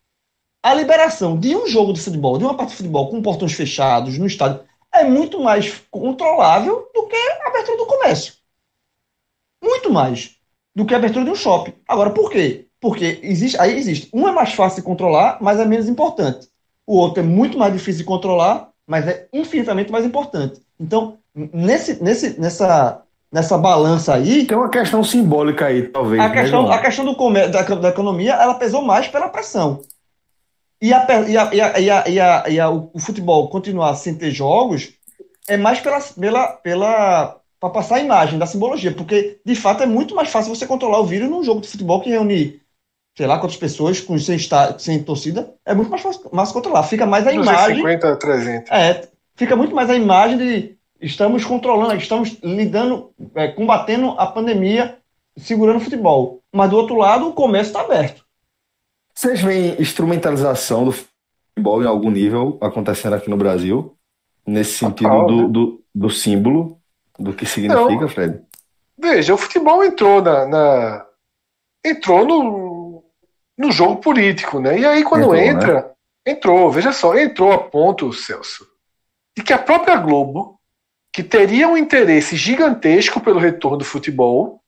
a liberação de um jogo de futebol, de uma partida de futebol com portões fechados no estádio, é muito mais controlável do que a abertura do comércio. Muito mais do que a abertura de um shopping. Agora, por quê? Porque existe, aí existe. Um é mais fácil de controlar, mas é menos importante. O outro é muito mais difícil de controlar, mas é infinitamente mais importante. Então, nesse, nesse, nessa, nessa balança aí. Tem uma questão simbólica aí, talvez. A né, questão, a questão do comércio, da, da economia, ela pesou mais pela pressão. E, a, e, a, e, a, e, a, e, o futebol continuar sem ter jogos é mais pela, pela, pela, para passar a imagem da simbologia, porque de fato é muito mais fácil você controlar o vírus num jogo de futebol que reúne, sei lá, quantas pessoas com sem, estar, sem torcida, é muito mais fácil mais controlar. Fica mais a imagem. 50, 300. É, fica muito mais a imagem de estamos controlando, estamos lidando, é, combatendo a pandemia, segurando o futebol. Mas do outro lado, o comércio está aberto. Vocês veem instrumentalização do futebol em algum nível acontecendo aqui no Brasil? Nesse sentido Total, do, né? do, do, símbolo, do que significa, Não, Fred? Veja, o futebol entrou na, na, entrou no, no jogo político, né? E aí quando entrou, né? entra, né? entrou, veja só, entrou a ponto, Celso, de que a própria Globo, que teria um interesse gigantesco pelo retorno do futebol,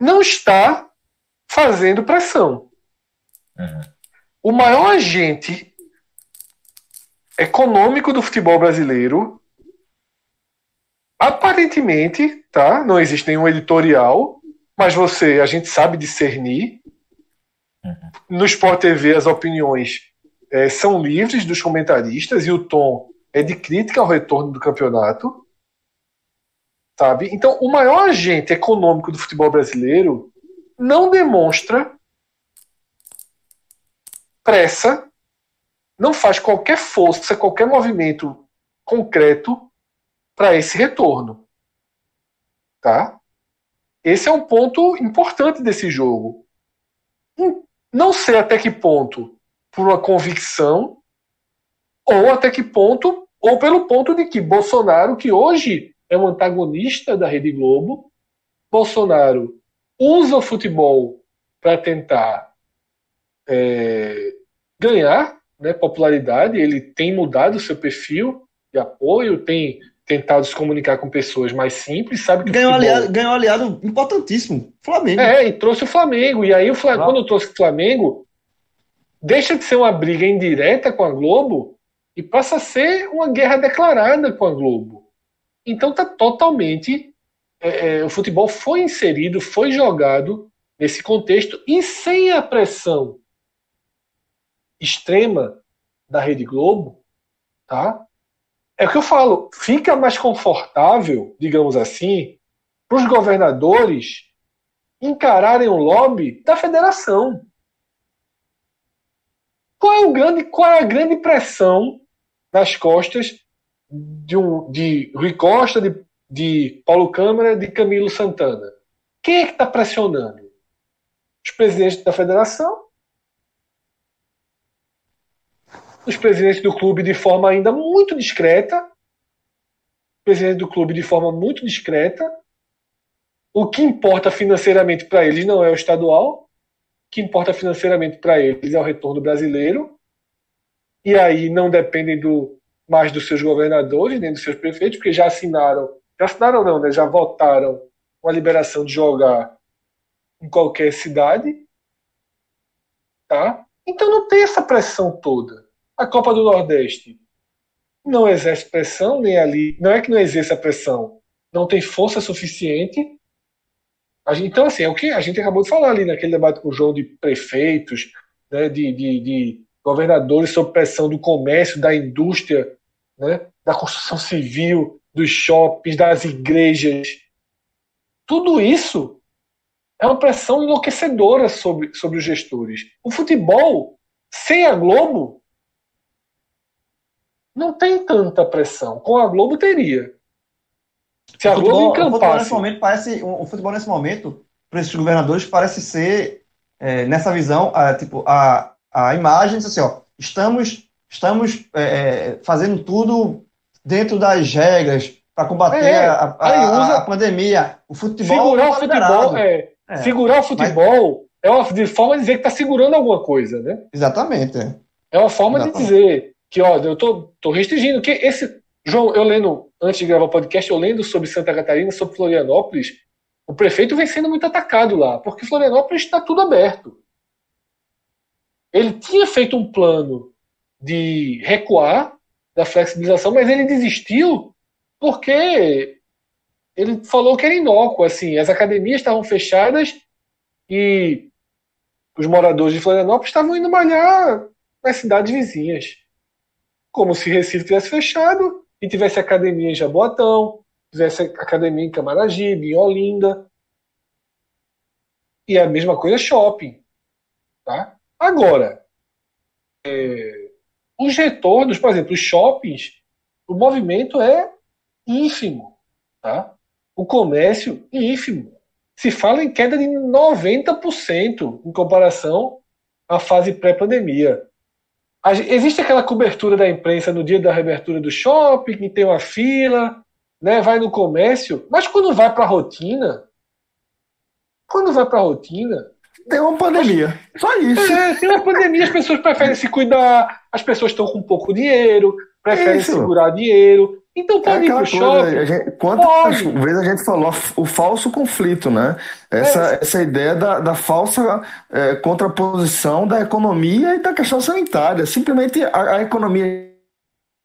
não está fazendo pressão. Uhum. O maior agente econômico do futebol brasileiro, aparentemente, tá? Não existe nenhum editorial, mas você, a gente sabe discernir. Uhum. No Sport TV, as opiniões é, são livres dos comentaristas e o tom é de crítica ao retorno do campeonato. Sabe? Então, o maior agente econômico do futebol brasileiro não demonstra pressa, não faz qualquer força, qualquer movimento concreto para esse retorno. Tá? Esse é um ponto importante desse jogo. Não sei até que ponto por uma convicção ou até que ponto ou pelo ponto de que Bolsonaro, que hoje é um antagonista da Rede Globo, Bolsonaro usa o futebol para tentar é, ganhar né, popularidade, ele tem mudado seu perfil de apoio, tem tentado se comunicar com pessoas mais simples, sabe que ganhou, futebol... aliado, ganhou aliado importantíssimo, Flamengo. É, e trouxe o Flamengo. E aí, o Flamengo, ah. quando trouxe o Flamengo, deixa de ser uma briga indireta com a Globo e passa a ser uma guerra declarada com a Globo. Então tá totalmente. É, é, o futebol foi inserido, foi jogado nesse contexto e sem a pressão extrema da Rede Globo, tá? É o que eu falo, fica mais confortável, digamos assim, para os governadores encararem o lobby da federação. Qual é, o grande, qual é a grande pressão nas costas de, um, de Rui Costa, de, de Paulo Câmara, de Camilo Santana? Quem é que está pressionando? Os presidentes da federação? Os presidentes do clube de forma ainda muito discreta? Presidente do clube de forma muito discreta? O que importa financeiramente para eles não é o estadual, o que importa financeiramente para eles é o retorno brasileiro. E aí não dependem do, mais dos seus governadores, nem dos seus prefeitos, porque já assinaram, já assinaram não, né? já votaram uma liberação de jogar em qualquer cidade. Tá? Então não tem essa pressão toda. A Copa do Nordeste não exerce pressão, nem ali. Não é que não exerça pressão, não tem força suficiente Gente, então, assim, é o que a gente acabou de falar ali naquele debate com o João de prefeitos, né, de, de, de governadores sob pressão do comércio, da indústria, né, da construção civil, dos shoppings, das igrejas. Tudo isso é uma pressão enlouquecedora sobre, sobre os gestores. O futebol, sem a Globo, não tem tanta pressão. Com a Globo, teria. Se a Globo encampasse... O futebol nesse momento parece... O futebol nesse momento, para esses governadores, parece ser, é, nessa visão, a, tipo, a, a imagem, assim, ó, estamos, estamos é, é, fazendo tudo dentro das regras para combater é, a, a, a, pandemia. O futebol... Segurar o futebol, é, é. Segurar o futebol mas... é uma de forma de dizer que está segurando alguma coisa, né? Exatamente. É uma forma Exatamente. de dizer que, ó, eu tô, tô restringindo, que esse... João, eu lendo antes de gravar o podcast, eu lendo sobre Santa Catarina, sobre Florianópolis, o prefeito vem sendo muito atacado lá, porque Florianópolis está tudo aberto. Ele tinha feito um plano de recuar da flexibilização, mas ele desistiu porque ele falou que era inócuo, assim, as academias estavam fechadas e os moradores de Florianópolis estavam indo malhar nas cidades vizinhas. Como se Recife tivesse fechado, e tivesse academia em Jaboatão, tivesse academia em Camaragibe, em Olinda. E a mesma coisa shopping. Tá? Agora, é, os retornos, por exemplo, os shoppings, o movimento é ínfimo. Tá? O comércio, ínfimo. Se fala em queda de 90% em comparação à fase pré-pandemia existe aquela cobertura da imprensa no dia da reabertura do shopping, que tem uma fila, né, vai no comércio, mas quando vai para a rotina, quando vai para a rotina, tem uma pandemia. Só isso. É, tem uma pandemia, as pessoas preferem se cuidar, as pessoas estão com pouco dinheiro, preferem isso. segurar dinheiro. Então pode é ir pro shopping. Gente, quantas vezes a gente falou o falso conflito, né? Essa, é. essa ideia da, da falsa é, contraposição da economia e da questão sanitária. Simplesmente a, a economia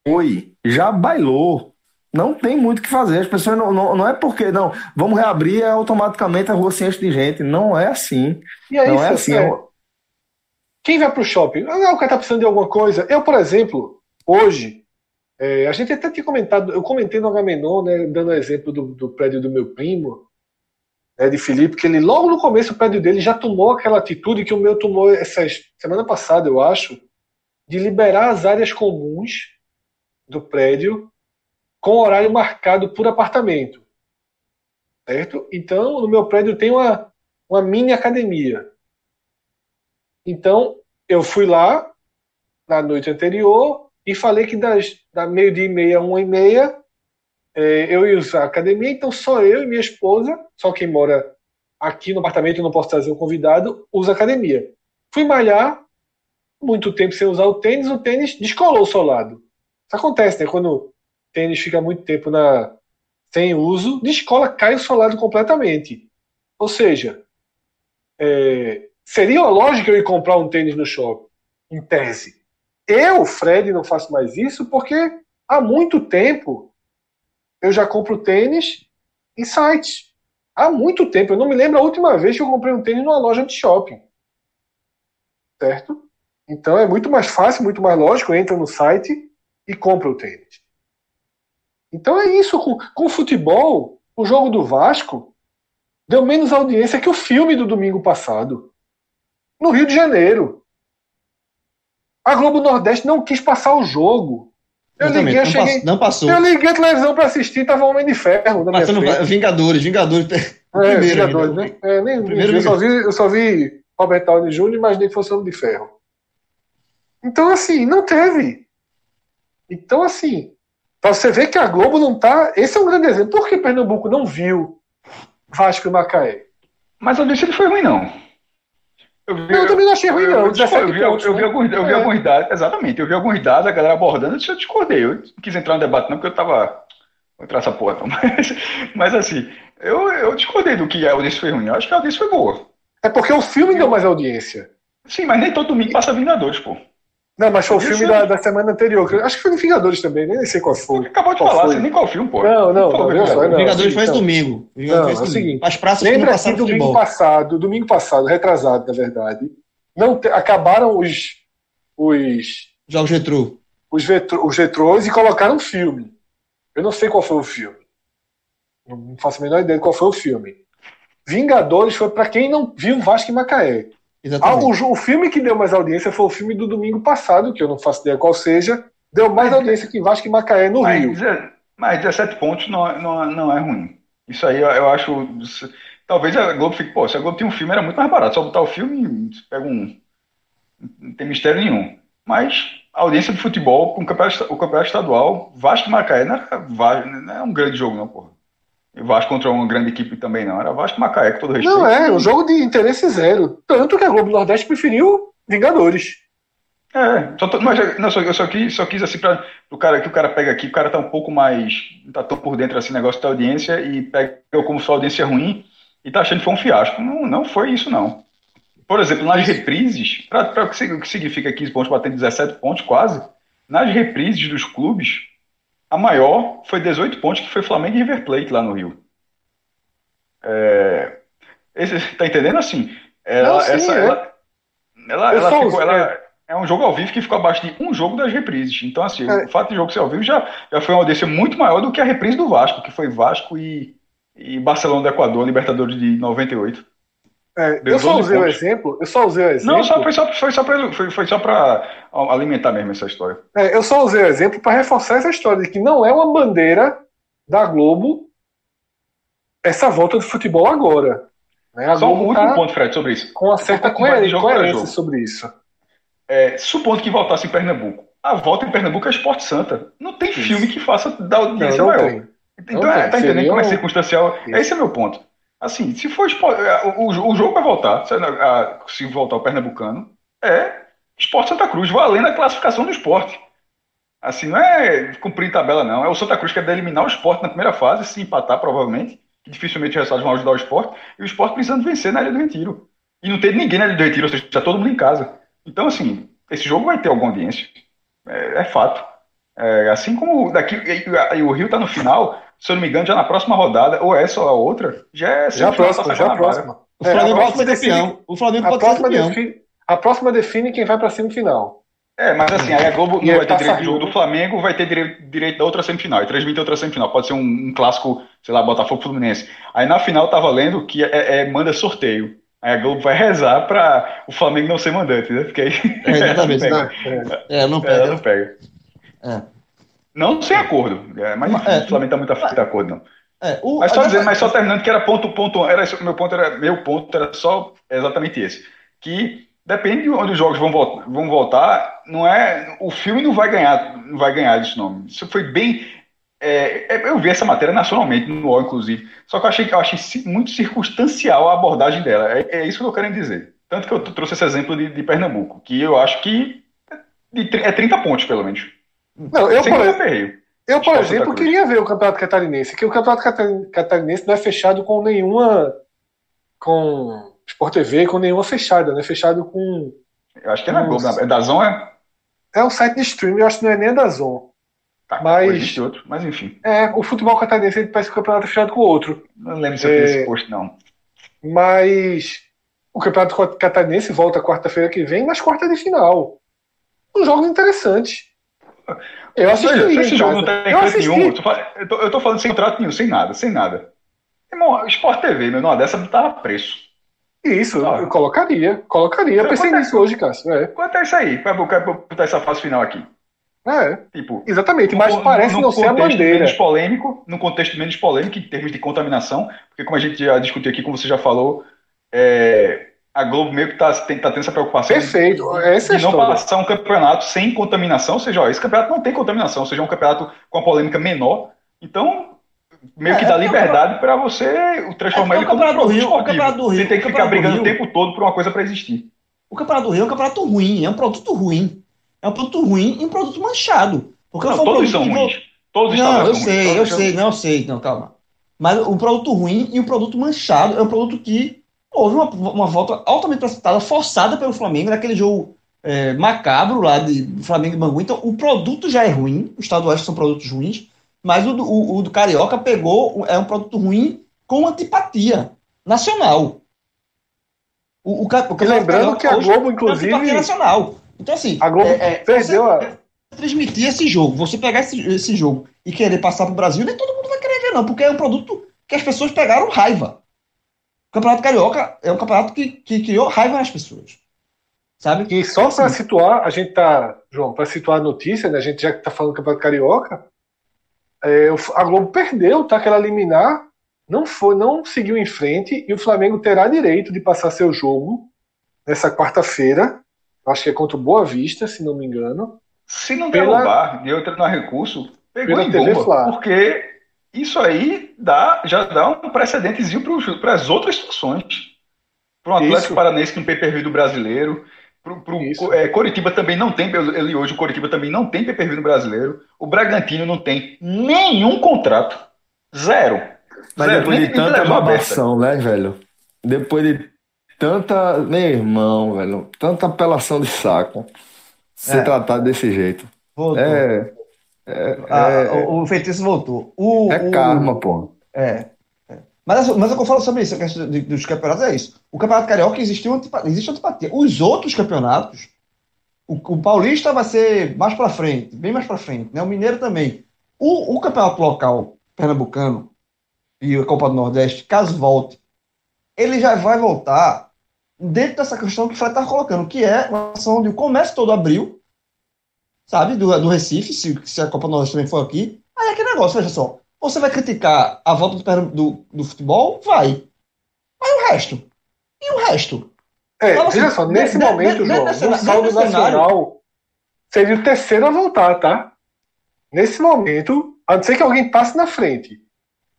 foi, já bailou. Não tem muito o que fazer. As pessoas não, não, não é porque, não, vamos reabrir é automaticamente a rua se enche de gente. Não é assim. E aí, não é assim. É... Quem vai pro shopping? Ah, o cara tá precisando de alguma coisa. Eu, por exemplo, hoje, é, a gente até tinha comentado, eu comentei no Agamenon, né, dando o exemplo do, do prédio do meu primo, né, de Felipe, que ele logo no começo o prédio dele já tomou aquela atitude que o meu tomou essa semana passada, eu acho, de liberar as áreas comuns do prédio com horário marcado por apartamento. Certo? Então, no meu prédio tem uma, uma mini academia. Então, eu fui lá na noite anterior, e falei que das, da meio-dia e meia uma e meia é, eu ia usar a academia, então só eu e minha esposa, só quem mora aqui no apartamento, eu não posso trazer um convidado, usa a academia. Fui malhar, muito tempo sem usar o tênis, o tênis descolou o solado. Isso acontece, né? Quando o tênis fica muito tempo na, sem uso, descola, cai o solado completamente. Ou seja, é, seria uma lógica eu ir comprar um tênis no shopping, em tese. Eu, Fred, não faço mais isso porque há muito tempo eu já compro tênis em sites. Há muito tempo. Eu não me lembro a última vez que eu comprei um tênis numa loja de shopping. Certo? Então é muito mais fácil, muito mais lógico. Entra no site e compra o tênis. Então é isso. Com, com o futebol, o jogo do Vasco deu menos audiência que o filme do domingo passado. No Rio de Janeiro. A Globo Nordeste não quis passar o jogo. Eu liguei, não, cheguei, pass, não passou. Eu liguei a televisão para assistir, tava Homem de Ferro. Na Passando Vingadores, Vingadores. É, Vingadores, né? É, nem, Primeiro eu, só vi, eu só vi Robert Downey Jr. e imaginei que fosse Homem de Ferro. Então, assim, não teve. Então, assim, pra você ver que a Globo não tá. Esse é um grande exemplo. Por que Pernambuco não viu Vasco e Macaé? Mas a audiência não foi ruim, não. Eu, vi, eu, também não achei ruim, não. Eu, eu, vi, pontos, eu, vi, né? alguns, eu vi é. alguns dados, exatamente. Eu vi alguns dados, a galera abordando, eu discordei. Eu não quis entrar no debate, não, porque eu tava. Vou entrar essa porra, não. Mas, mas assim, eu, eu discordei do que a audiência foi ruim. Eu acho que a audiência foi boa. É porque o filme deu mais audiência. Sim, mas nem todo domingo passa Vingadores, pô. Não, mas foi o filme da, da, semana anterior. Acho que foi no Vingadores também, nem sei qual foi. Acabou de qual falar, foi. nem qual filme, pô. Não, não, não, não, não, Vingadores foi então, domingo. Vingadores não, é o seguinte. As praças lembra que domingo futebol. passado, domingo passado, retrasado, na verdade, não te, acabaram os os jogos retrô. Os, vetro, os retrôs e colocaram um filme. Eu não sei qual foi o filme. Não faço a menor ideia de qual foi o filme. Vingadores foi para quem não viu Vasco e Macaé. Ah, o, o, filme que deu mais audiência foi o filme do domingo passado, que eu não faço ideia qual seja, deu mais mas, audiência que Vasco e Macaé no mas, Rio. Mas 17 pontos não, é, não, é, não é ruim. Isso aí eu, eu, acho. Talvez a Globo fique, pô, se a Globo tinha um filme era muito mais barato. Só botar o filme, pega um. Não tem mistério nenhum. Mas a audiência de futebol, com o campeonato, o campeonato estadual, Vasco e Macaé não é, não é um grande jogo, não, porra. Vasco contra uma grande equipe também não. Era Vasco Macaé, com todo respeito. Não, é, um jogo de interesse zero. Tanto que a Globo Nordeste preferiu Vingadores. É, só tô, mas não, só, eu só quis, só quis assim para o cara que o cara pega aqui, o cara tá um pouco mais. tá tão por dentro assim, negócio da audiência, e pega como sua audiência ruim e tá achando que foi um fiasco. Não, não foi isso, não. Por exemplo, nas reprises, para o que significa 15 pontos batendo 17 pontos quase, nas reprises dos clubes, a maior foi 18 pontos, que foi Flamengo e River Plate lá no Rio. É, esse, tá entendendo assim? Ela, Não, sim, essa, é. ela, ela, ela, ficou, ela é um jogo ao vivo que ficou abaixo de um jogo das reprises. Então, assim, é. o fato de jogo ser ao vivo já, já foi uma audiência muito maior do que a reprise do Vasco, que foi Vasco e, e Barcelona do Equador, Libertadores de 98. É, eu só usei pontos. o exemplo, eu só usei o exemplo. Não, só, foi só, foi só para foi, foi só alimentar mesmo essa história. É, eu só usei o exemplo para reforçar essa história de que não é uma bandeira da Globo essa volta do futebol agora. Né? A só Globo um último tá ponto, Fred, sobre isso. Com uma certa coerência, coerência sobre isso. É, supondo que voltasse em Pernambuco. A volta em Pernambuco é Esporte Santa. Não tem isso. filme que faça da audiência não, não maior. Tem. Então, não é, tá entendendo como é circunstancial? Isso. Esse é meu ponto. Assim, se for é, o, o jogo vai voltar, se voltar o Pernambucano, é Esporte Santa Cruz, valendo a classificação do esporte. Assim, não é cumprir tabela, não. É o Santa Cruz que quer eliminar o esporte na primeira fase, se empatar, provavelmente. Dificilmente os resultados vão ajudar o esporte. E o esporte precisando vencer na Ilha do Retiro. E não tem ninguém na Ilha do Retiro, ou seja, está todo mundo em casa. Então, assim, esse jogo vai ter alguma audiência. É, é fato. É, assim como daqui e, e o Rio está no final, se eu não me engano, já na próxima rodada, ou essa ou a outra, já é já a próxima, já a próxima. O Flamengo é, pode ser campeão. O Flamengo pode ser campeão. Define, a próxima define quem vai para a semifinal. É, mas assim, aí a Globo não vai ter direito do jogo do Flamengo, vai ter direito, direito da outra semifinal, e transmite outra semifinal. Pode ser um, um, clássico, sei lá, Botafogo Fluminense. Aí na final tá valendo que é, é manda sorteio. Aí a Globo vai rezar para o Flamengo não ser mandante, né? Porque aí. É, exatamente. não pega. É, não pega. É, não pega. É. Não sem acordo. É, mas é, o Flamengo tá muito afim de acordo, não. É, o, mas só dizendo, mas só terminando que era ponto, ponto, era meu ponto era meu ponto era só exatamente esse, que depende de onde os jogos vão voltar, vão voltar, não é o filme não vai ganhar, não vai ganhar desse nome. Isso foi bem é, é eu vi essa matéria nacionalmente no UOL, inclusive, só que eu achei que eu achei muito circunstancial a abordagem dela. É, é, isso que eu quero dizer. Tanto que eu trouxe esse exemplo de, de Pernambuco, que eu acho que é 30 pontos, pelo menos. Não, eu, por, exemplo, eu, por exemplo, queria ver o Campeonato Catarinense, que o Campeonato Catarinense não é fechado com nenhuma. com Sport TV, com nenhuma fechada, né? Fechado com. Eu acho que é na Globo, é da Zon, é? É um site de streaming, eu acho que não é nem da Zon. Tá, mas, outro, mas enfim. É, o futebol catarinense ele parece que o campeonato é fechado com o outro. Não lembro se eu é, esse post, não. Mas o campeonato catarinense volta quarta-feira que vem nas quartas de final. Um jogo interessante. Eu assisti. Veja, se esse jogo não tem canto nenhum, eu tô, eu, tô, falando sem contrato nenhum, sem nada, sem nada. Irmão, Sport TV, meu, numa dessa não tava preço. Isso, Ah. eu colocaria. Colocaria. Eu pensei nisso hoje, Cássio. É. Quanto é isso aí? Pra botar essa fase final aqui. é. Tipo, Exatamente, mas num- parece num não ser a bandeira. menos polêmico, num contexto menos polêmico em termos de contaminação, porque como a gente já discutiu aqui, como você já falou, é, a Globo meio que tá, tem, tá tendo essa preocupação Perfeito. Essa é a de não história. passar um campeonato sem contaminação, ou seja, ó, esse campeonato não tem contaminação, ou seja, é um campeonato com uma polêmica menor, então meio que É, dá é porque liberdade para você transformar É ele o como um Campeonato do Rio- o Campeonato do Rio- ter o que ficar brigando o tempo todo por uma coisa para existir. O Campeonato do Rio é um campeonato ruim, é um produto ruim. É um produto ruim e um produto manchado. Porque Não, um todos são que ruins. Todos os Não, eu sei, ruins. eu Todos sei, não, eu sei, não, calma. Mas o produto ruim e o produto manchado é um produto que houve uma, uma volta altamente precipitada, forçada pelo Flamengo, naquele jogo é, macabro lá de Flamengo e Bangu. Então, o produto já é ruim, os estaduais são produtos ruins, mas o, do- o, o do Carioca pegou, é um produto ruim com antipatia nacional. O, o, o lembrando que a hoje Globo, inclusive, antipatia nacional. Então, assim, a Globo é, é, perdeu você- a. transmitir esse jogo, você pegar esse, esse jogo e querer passar para o Brasil, nem todo mundo vai querer ver, não, porque é um produto que as pessoas pegaram raiva. O Campeonato Carioca é um campeonato que, que criou raiva nas pessoas. Sabe? E só para Sim. situar, a gente tá, João, para situar a notícia, né, a gente já que tá falando do Campeonato Carioca, é, o- a Globo perdeu, tá? Aquela liminar não foi, não seguiu em frente e o Flamengo terá direito de passar seu jogo nessa quarta-feira. Acho que é contra o Boa Vista, se não me engano. Se não Pela- derrubar e outra no recurso, pegou Pela em TV bomba. Fla. Porque isso aí dá, já dá um precedentezinho para as outras situações. Para um Atlético Isso. Paranaense no pay-per-view do brasileiro. Pro, pro, é, Coritiba também não tem, eu li hoje, o Coritiba também não tem pay-per-view no brasileiro. O Bragantino não tem nenhum contrato. Zero. Mas Zero. depois Nem- de tanta babação, né, velho? Depois de tanta. Meu irmão, velho. Tanta apelação de saco. Ser É. tratado desse jeito. Voltou. É. É, Ah, é, o, o feitiço voltou. O, é o- karma, pô. É. é. Mas, mas o que eu falo sobre isso, a questão dos campeonatos é isso. O Campeonato Carioca existiu antipa- existe antipatia. Os outros campeonatos, o, o Paulista vai ser mais pra frente, bem mais pra frente, né? O Mineiro também. O, o campeonato local pernambucano e a Copa do Nordeste, caso volte, ele já vai voltar dentro dessa questão que o Fred estava colocando, que é uma ação de o comércio todo abriu, sabe, do, do Recife, se, se a Copa Nordeste também for aqui. Aí é aquele negócio, veja só. Você vai criticar a volta do, do, do futebol? Vai. Mas o resto? E o resto? É, Fala assim, veja só, nesse de- de- momento, de- João, no desse saldo nacional, seria o terceiro a voltar, tá? Nesse momento, a não ser que alguém passe na frente.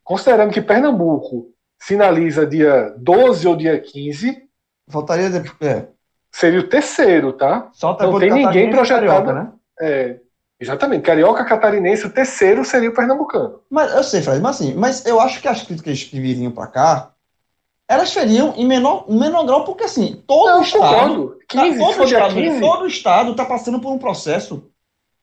Considerando que Pernambuco finaliza dia 12 ou dia 15, Voltaria de, é, seria o terceiro, tá? só Não depois tem ninguém projetado. Carioca, né? É, exatamente. Carioca, Catarinense, o terceiro seria o Pernambucano. Mas eu sei, Fred, mas assim, mas eu acho que as críticas que viriam pra cá, elas feriam em menor, menor grau, porque assim, todo Não, estado, concordo. 15, todo, se o for dia estado 15, todo estado está passando por um processo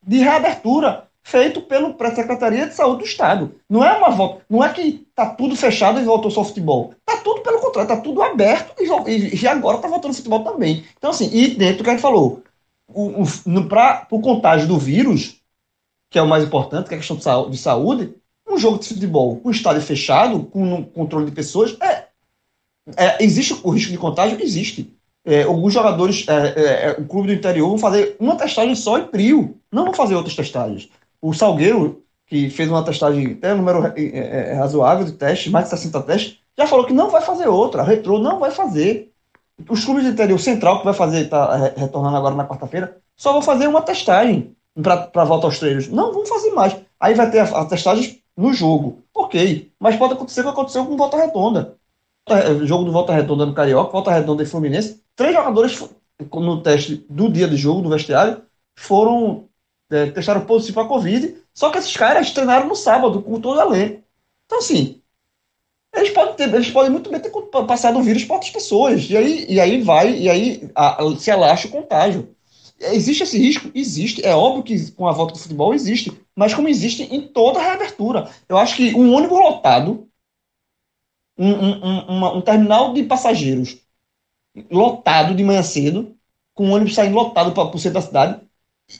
de reabertura feito pelo pela Secretaria de Saúde do Estado. Não é uma volta, não é que tá tudo fechado e voltou só futebol. Tá tudo pelo contrário, tá tudo aberto e, e- e agora tá voltando o futebol também. Então assim, e dentro do que a gente falou, o, pra, o contágio do vírus, que é o mais importante, que é a questão de saúde, de saúde um jogo de futebol com estádio fechado, com um controle de pessoas, é, é, existe o risco de contágio? Existe. É, alguns jogadores, é, é, é, o clube do interior vão fazer uma testagem só em Prio, não vão fazer outras testagens. O Salgueiro, que fez uma testagem, até um número é, razoável de testes, mais de 60 testes, já falou que não vai fazer outra. A Retro não vai fazer. Os clubes do interior central, que vai fazer, está retornando agora na quarta-feira, só vão fazer uma testagem para volta aos treinos. Não vão fazer mais. Aí vai ter a, a testagem no jogo. Ok. Mas pode acontecer o que aconteceu com Volta Redonda. É, Jogo do Volta Redonda no Carioca, Volta Redonda e Fluminense. Três jogadores no teste do dia de jogo, do vestiário, foram é, testaram positivo para Covid. Só que esses caras treinaram no sábado com todo o elenco. Então, assim, eles podem, ter, eles podem muito bem ter passado o vírus para outras pessoas. E aí, e aí vai, e aí a- a- se alastra o contágio. Existe esse risco? Existe. É óbvio que com a volta do futebol existe. Mas como existe em toda a reabertura. Eu acho que um ônibus lotado, um, um- um- uma- um terminal de passageiros lotado de manhã cedo, com o ônibus saindo lotado para o centro da cidade,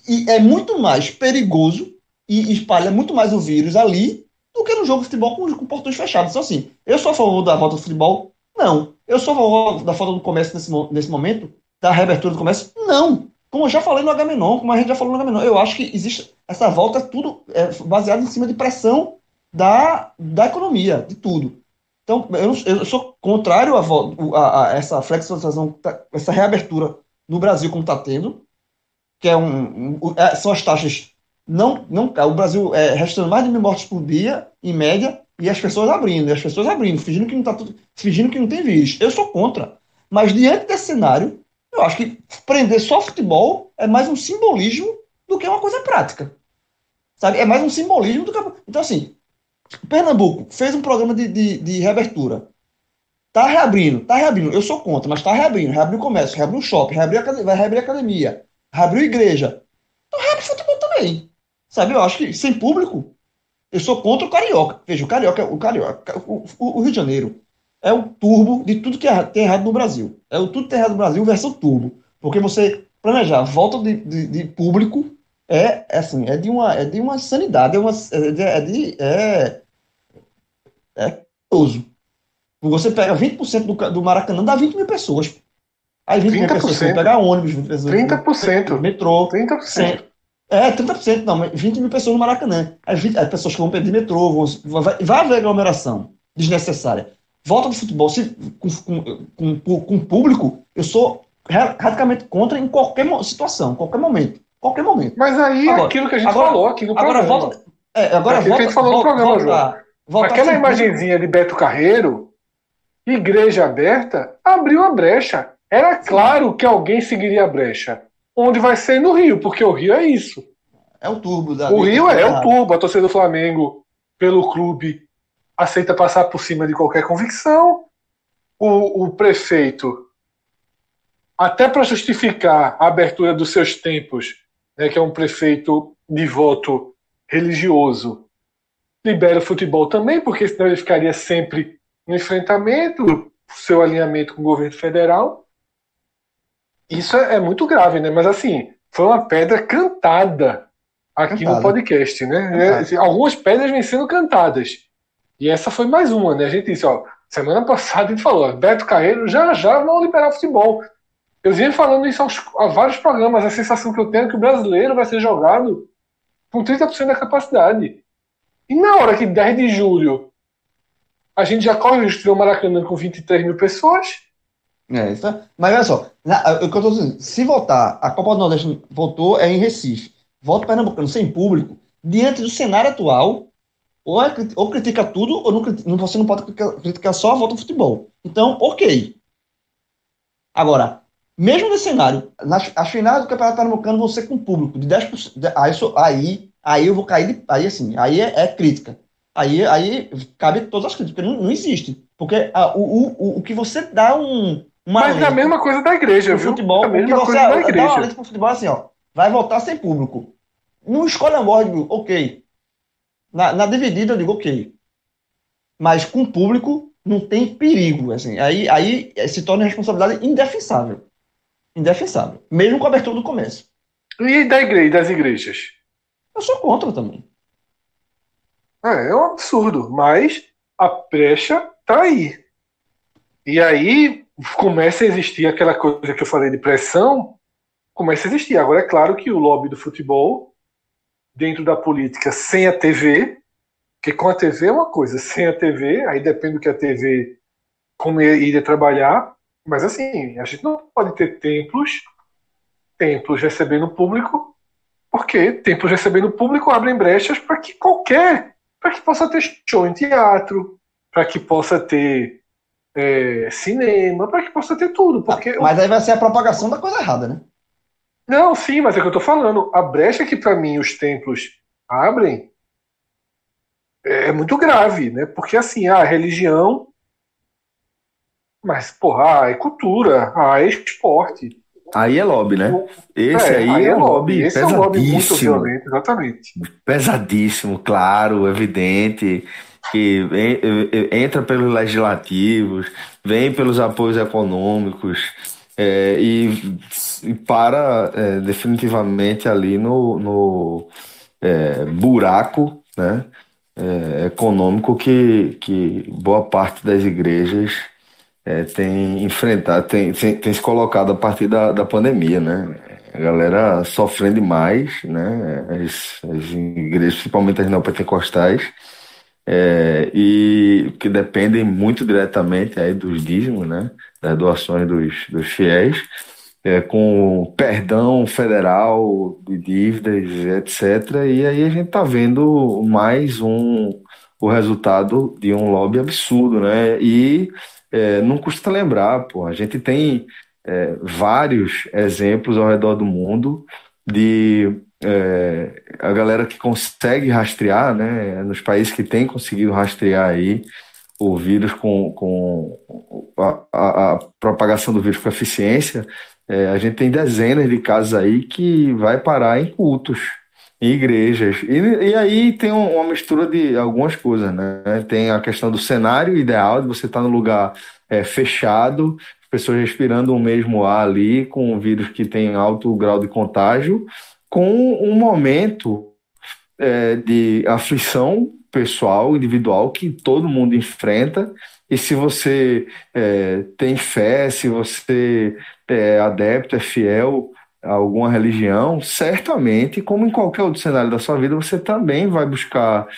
E é muito mais perigoso e espalha muito mais o vírus ali do que no jogo de futebol com, com portões fechados. Então, assim, eu sou a favor da volta do futebol? Não. Eu sou a favor da volta do comércio nesse, nesse momento? Da reabertura do comércio? Não. Como eu já falei no Agamenon, como a gente já falou no Agamenon, eu acho que existe essa volta tudo é, baseado em cima de pressão da, da economia, de tudo. Então, eu, eu sou contrário a, a, a essa flexibilização, essa reabertura no Brasil como está tendo, que é um, um, é, são as taxas não, não, o Brasil é registrando mais de mil mortes por dia, em média, e as pessoas abrindo, e as pessoas abrindo, fingindo que não tá tudo, fingindo que não tem vírus. Eu sou contra. Mas diante desse cenário, eu acho que prender só futebol é mais um simbolismo do que uma coisa prática. Sabe? É mais um simbolismo do que. Então, assim, Pernambuco fez um programa de, de, de reabertura. Tá reabrindo, tá reabrindo. Eu sou contra, mas tá reabrindo. Reabriu o comércio, reabriu o shopping, reabriu a, vai reabrir a academia, reabriu a igreja. Então reabre futebol também. Sabe, eu acho que sem público, eu sou contra o Carioca. Veja, o Carioca, o Carioca, o, o, o Rio de Janeiro é o turbo de tudo que é, tem errado no Brasil. É o tudo que tem errado no Brasil versão turbo. Porque você planejar volta de, de, de público é, é, assim, é de uma, é de uma sanidade, é, uma, é de, é, é, é curioso. Você pega 20% do, do Maracanã, dá 20 mil pessoas. Aí 20 mil pessoas, você pegar ônibus, 20 pessoas, 30%. Metrô. 30%. É, 30%, não, 20 mil pessoas no Maracanã. As, 20, as pessoas que vão pedir metrô, vão, vai, vai haver aglomeração desnecessária. Volta do futebol se, com, com, com, com público, eu sou radicalmente contra em qualquer situação, qualquer momento. Qualquer momento. Mas aí, agora, aquilo que a gente agora, falou aqui no agora programa. Volta, é, agora aquilo volta, que a gente falou volta, no programa, volta, João. Volta Aquela imagenzinha de Beto Carreiro, igreja aberta, abriu a brecha. Era claro que alguém seguiria a brecha. Onde vai ser no Rio, porque o Rio é isso. É o turbo da. O Rio é, é o turbo. A torcida do Flamengo, pelo clube, aceita passar por cima de qualquer convicção. O, o prefeito, até para justificar a abertura dos seus tempos, né, que é um prefeito de voto religioso, libera o futebol também, porque senão ele ficaria sempre no enfrentamento, seu alinhamento com o governo federal. Isso é, é muito grave, né? Mas assim, foi uma pedra cantada aqui cantada. no podcast, né? É, algumas pedras vêm sendo cantadas. E essa foi mais uma, né? A gente disse, ó, semana passada a gente falou, Beto Carreiro já já vão liberar o futebol. Eu vinha falando isso aos, a vários programas, a sensação que eu tenho é que o brasileiro vai ser jogado com 30% da capacidade. E na hora que 10 de julho a gente já corre o risco de o Maracanã com 23 mil pessoas, é, é, mas olha só, na, eu tô dizendo, se votar, a Copa do Nordeste votou é em Recife, voto pernambucano sem público, diante do cenário atual, ou, é, ou critica tudo, ou não, você não pode criticar, criticar só a volta do futebol. Então, ok. Agora, mesmo nesse cenário, nas, as finais do Campeonato Pernambucano vão ser com público de 10%. De, aí, aí, aí eu vou cair de. Aí assim, aí é, é crítica. Aí, aí cabe todas as críticas, não, não existe. Porque a, o, o, o que você dá um. Mas é a mesma coisa da igreja, viu? Futebol, é a mesma você coisa da igreja. dá uma pro futebol assim, ó. Vai voltar sem público. Não escolhe a morte, ok. Na, na dividida eu digo ok. Mas com público não tem perigo. Assim. Aí, aí se torna responsabilidade indefensável. Indefensável. Mesmo com a abertura do comércio. E da igreja, das igrejas? Eu sou contra também. É, é um absurdo, mas a brecha tá aí. E aí começa a existir aquela coisa que eu falei de pressão, começa a existir. Agora é claro que o lobby do futebol, dentro da política, sem a TV, porque com a TV é uma coisa, sem a TV, aí depende do que a TV como iria trabalhar, mas assim, a gente não pode ter templos, templos recebendo público, porque templos recebendo público abrem brechas para que qualquer, para que possa ter show em teatro, para que possa ter é, cinema, para que possa ter tudo. Porque mas aí vai ser a propagação da coisa errada, né? Não, sim, mas é que eu tô falando. A brecha que para mim os templos abrem é, é muito grave, né? Porque assim, a religião, mas porra, é cultura, ah, é esporte. Aí é lobby, né? Esse é, aí, aí, é, é um lobby, Esse pesadíssimo. É um lobby muito violento, exatamente. Pesadíssimo, claro, evidente que entra pelos legislativos, vem pelos apoios econômicos é, e e para é, definitivamente ali no, no é, buraco né, econômico que, que boa parte das igrejas tem enfrentado, tem, tem, tem, se colocado a partir da, da pandemia, né? A galera sofrendo demais, né? As, as igrejas, principalmente as neopentecostais, é, e que dependem muito diretamente aí dos dízimos, né? Das doações dos, dos fiéis, é, com perdão federal de dívidas, etc. E aí a gente está vendo mais um o resultado de um lobby absurdo, né? E é, não custa lembrar, pô, a gente tem é, vários exemplos ao redor do mundo de é, a galera que consegue rastrear, né, nos países que têm conseguido rastrear aí o vírus com, com a, a, a propagação do vírus com eficiência, é, a gente tem dezenas de casos aí que vai parar em cultos, em igrejas. E, e aí tem uma mistura de algumas coisas, né? Tem a questão do cenário ideal, de você estar no lugar é, fechado, pessoas respirando o mesmo ar ali, com um vírus que tem alto grau de contágio, com um momento é, de aflição pessoal, individual, que todo mundo enfrenta. E se você é, tem fé, se você é adepto, é fiel a alguma religião, certamente, como em qualquer outro cenário da sua vida, você também vai buscar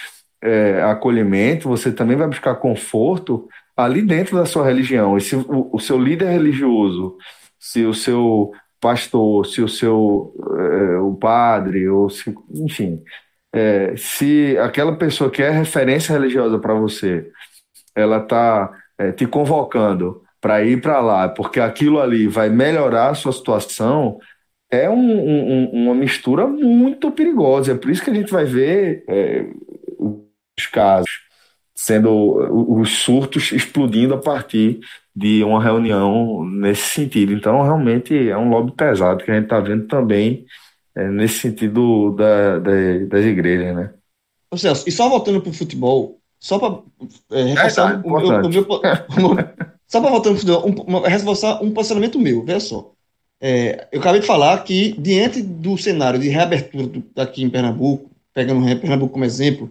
é, acolhimento, você também vai buscar conforto ali dentro da sua religião. E se o, o seu líder religioso, se o seu pastor, se o seu é, o padre, ou se, enfim, é, se aquela pessoa que é referência religiosa para você, ela está é, te convocando para ir para lá, porque aquilo ali vai melhorar a sua situação, é um, um, uma mistura muito perigosa. É por isso que a gente vai ver os casos sendo os surtos explodindo a partir de uma reunião nesse sentido. Então, realmente é um lobby pesado que a gente está vendo também é, nesse sentido da, da, das igrejas, né? Ô Celso, e só voltando para o futebol, só para é, reforçar é, tá, o, meu, o, meu, só para voltando para o futebol, um, reforçar um posicionamento meu, veja só. É, eu acabei de falar que, diante do cenário de reabertura do, aqui em Pernambuco, pegando Pernambuco como exemplo,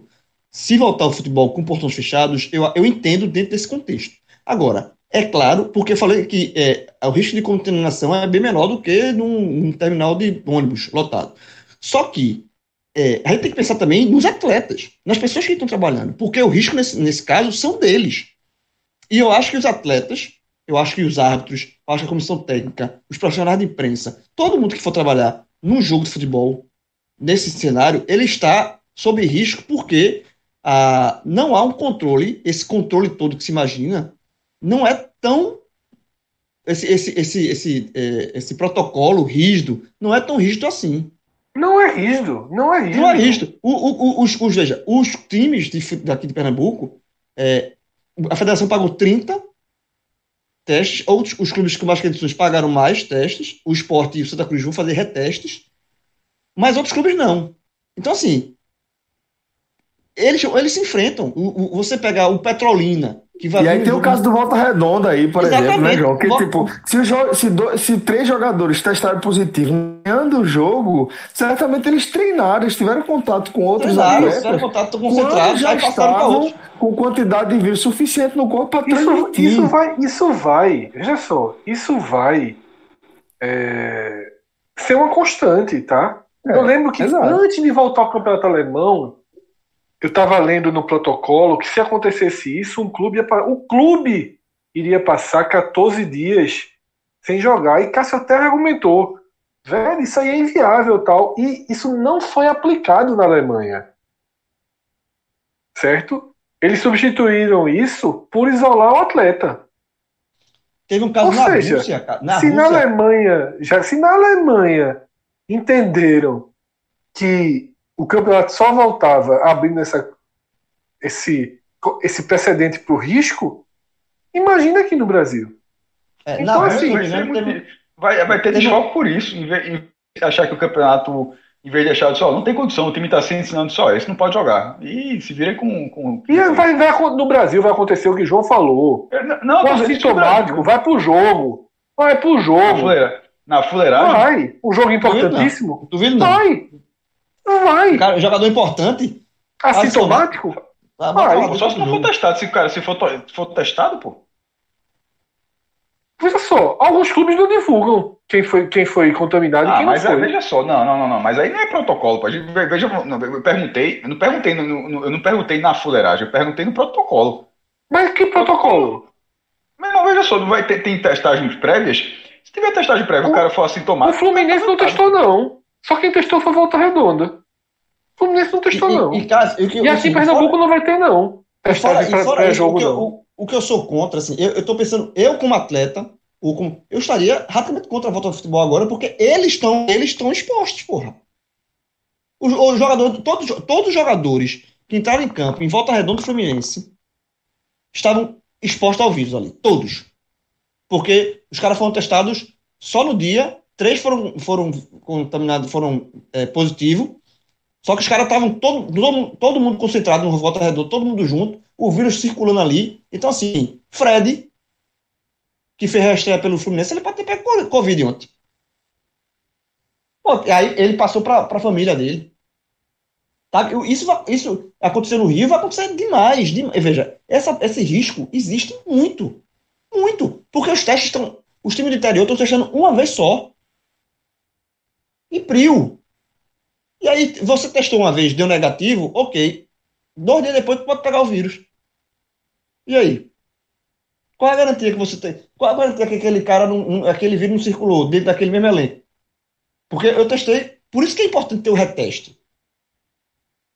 se voltar ao futebol com portões fechados, eu, eu entendo dentro desse contexto. Agora, é claro, porque eu falei que é, o risco de contaminação é bem menor do que num, num terminal de ônibus lotado. Só que é, a gente tem que pensar também nos atletas, nas pessoas que estão trabalhando, porque o risco nesse, nesse caso são deles. E eu acho que os atletas, eu acho que os árbitros, eu acho que a comissão técnica, os profissionais de imprensa, todo mundo que for trabalhar num jogo de futebol, nesse cenário, ele está sob risco porque ah, não há um controle, esse controle todo que se imagina, não é tão. Esse, esse, esse, esse, é, esse protocolo rígido não é tão rígido assim. Não é rígido, não é rígido. Não é rígido. O, o, os, os, veja, os times de, daqui de Pernambuco, é, a federação pagou 30 testes, outros os clubes com mais condições pagaram mais testes, o esporte e o Santa Cruz vão fazer retestes, mas outros clubes não. Então, assim, eles, eles se enfrentam. O, o, você pegar o Petrolina. E aí tem o caso do Volta Redonda aí, por Exatamente. exemplo, né, João? Que, Volta... tipo, se, o se, do, se três jogadores testarem positivo ganhando o jogo, certamente eles treinaram, eles tiveram contato com outros treinaram, atletas. tiveram contato concentrado, já estavam com quantidade de vírus suficiente no corpo para transmitir. Isso vai, isso vai, veja só, isso vai é, ser uma constante, tá? É, Eu lembro que exato. antes de voltar ao campeonato alemão, eu estava lendo no protocolo que se acontecesse isso, um clube ia, o clube iria passar 14 dias sem jogar. E Cássio até argumentou, velho, isso aí é inviável tal. E isso não foi aplicado na Alemanha. Certo? Eles substituíram isso por isolar o atleta. Teve um caso Ou na seja, Rússia. Na se Rússia... na Alemanha, já se na Alemanha entenderam que o campeonato só voltava abrindo essa, esse, esse precedente para o risco, imagina aqui no Brasil. É, então, não, assim, vai, muito, vai, vai, ter desfalque por isso, em vez, de achar que o campeonato, em vez de deixar de só, não tem condição, o time está se ensinando só, esse não pode jogar. E se vira com. com e vai, vai, no Brasil vai acontecer o que o João falou. É, não, não, o assintomático vai pro jogo. Vai pro jogo. Na fuleiragem? Vai. Um jogo importantíssimo. Duvido não. Vai. Vai. Cara, jogador importante. Assintomático? Tá, vai falar Só se não for jogo. testado. Se o cara se for, for testado, pô. Veja só, alguns clubes não divulgam quem foi, quem foi contaminado e Ah, quem não mas aí, foi. veja só, não, não, não, não, mas aí não é protocolo, pô. Veja, não, eu perguntei, eu não perguntei, no, no- eu não perguntei na fuleiragem, eu perguntei no protocolo. Mas que protocolo? Mas não, veja só, não vai ter tem testagens prévias? Se tiver testagem prévia, o, O- cara for O assintomático. Fluminense não testou, não. Só quem testou foi Volta Redonda. O Fluminense não testou, não. E, e, cara, e, o que- E aqui em assim, Pernambuco não vai ter, não. E fora, e pra fora isso, o, pré-jogo, que eu, não. o, o que eu sou contra, assim, eu, eu tô pensando, eu como atleta, ou como, eu estaria rapidamente contra a volta ao futebol agora, porque eles estão eles estão expostos, porra. Os, os jogadores, todos, todos os jogadores que entraram em campo em volta redonda do Fluminense estavam expostos ao vírus ali, todos. Porque os caras foram testados só no dia, três foram, foram contaminados, foram é, positivos, só que os caras estavam todo, todo, todo mundo concentrado no volta redonda, todo mundo junto, o vírus circulando ali. Então, assim, Fred, que fez a estreia pelo Fluminense, ele pode ter pego Covid ontem. Pô, aí ele passou para a família dele. Tá? Isso, isso acontecer no Rio vai acontecer demais. demais. Veja, essa, esse risco existe muito. Muito. Porque os testes estão. Os times do interior estão testando uma vez só. E prio. E aí, você testou uma vez, deu negativo, ok. Dois dias depois, tu pode pegar o vírus. E aí? Qual a garantia que você tem? Qual a garantia que aquele cara, não, não- aquele vírus não circulou dentro daquele mesmo elenco? Porque eu testei. Por isso que é importante ter o reteste.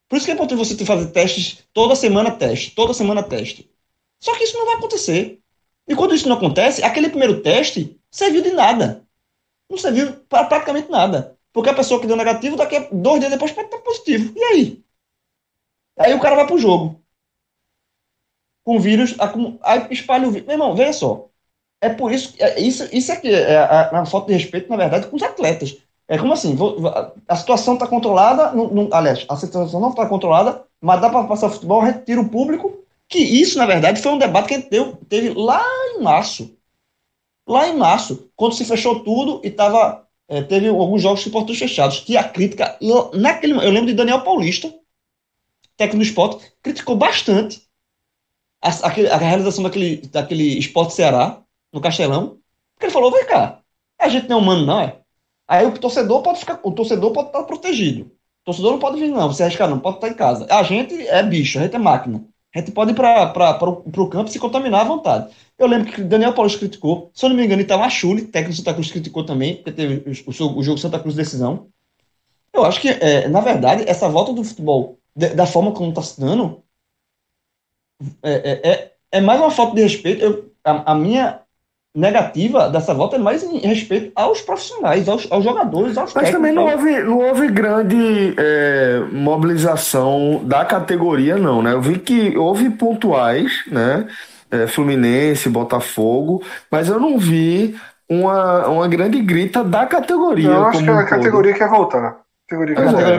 Por isso que é importante você fazer testes toda semana teste, toda semana teste. Só que isso não vai acontecer. E quando isso não acontece, aquele primeiro teste serviu de nada. Não serviu para praticamente nada. Porque a pessoa que deu negativo, daqui a dois dias depois pode estar positivo. E aí? Aí o cara vai pro jogo. Com vírus, aí espalha o vírus. Meu irmão, veja só. É por isso que. é- Isso, isso aqui é a, a falta de respeito, na verdade, com os atletas. É como assim, vou- a situação está controlada, não- não- aliás, a situação não está controlada, mas dá para passar futebol, retira o público, que isso, na verdade, foi um debate que a gente teve lá em março. Lá em março, quando se fechou tudo e tava, é, teve alguns jogos de portões fechados, que a crítica, eu- naquele, eu lembro de Daniel Paulista, técnico do esporte, criticou bastante a, aquele- a realização daquele, daquele esporte Ceará, no Castelão, porque ele falou, vem cá, a gente não é humano, não é? Aí o torcedor pode ficar, o torcedor pode estar protegido. O torcedor não pode vir, não, você arriscar, não, pode estar em casa. A gente é bicho, a gente é máquina. A gente pode ir para o campo e se contaminar à vontade. Eu lembro que Daniel Paulista criticou, se eu não me engano, Itamachule, técnico do Santa Cruz, criticou também, porque teve o, o, o jogo Santa Cruz decisão. Eu acho que, é, na verdade, essa volta do futebol, de, da forma como está se dando, é, é, é, é mais uma falta de respeito. Eu, a, a minha negativa dessa volta é mais em respeito aos profissionais, aos, aos jogadores, aos Mas também não técnicos. houve, não houve grande é, mobilização da categoria, não, né? Eu vi que houve pontuais, né? É, Fluminense, Botafogo, mas eu não vi uma, uma grande grita da categoria. Eu acho como que um a todo. categoria quer voltar. Categoria categoria.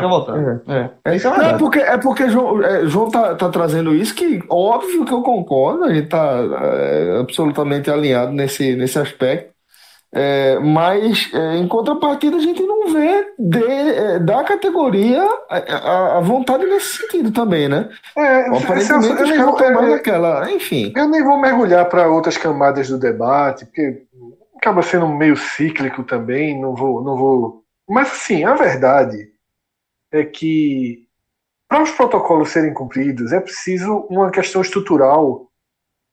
É. É, Isso é não, é verdade. porque, é porque João, é, João tá, tá trazendo isso que, óbvio que eu concordo, a gente tá é, absolutamente alinhado nesse, nesse aspecto. É, mas é, em contrapartida a gente não vê de, é, da categoria a, a- a vontade nesse sentido também, né? É, Aparentemente eu, os nem caras vou, eu, naquela. Enfim. eu nem vou mergulhar para outras camadas do debate, porque acaba sendo meio cíclico também, não vou, não vou. Mas assim, a verdade é que para os protocolos serem cumpridos é preciso uma questão estrutural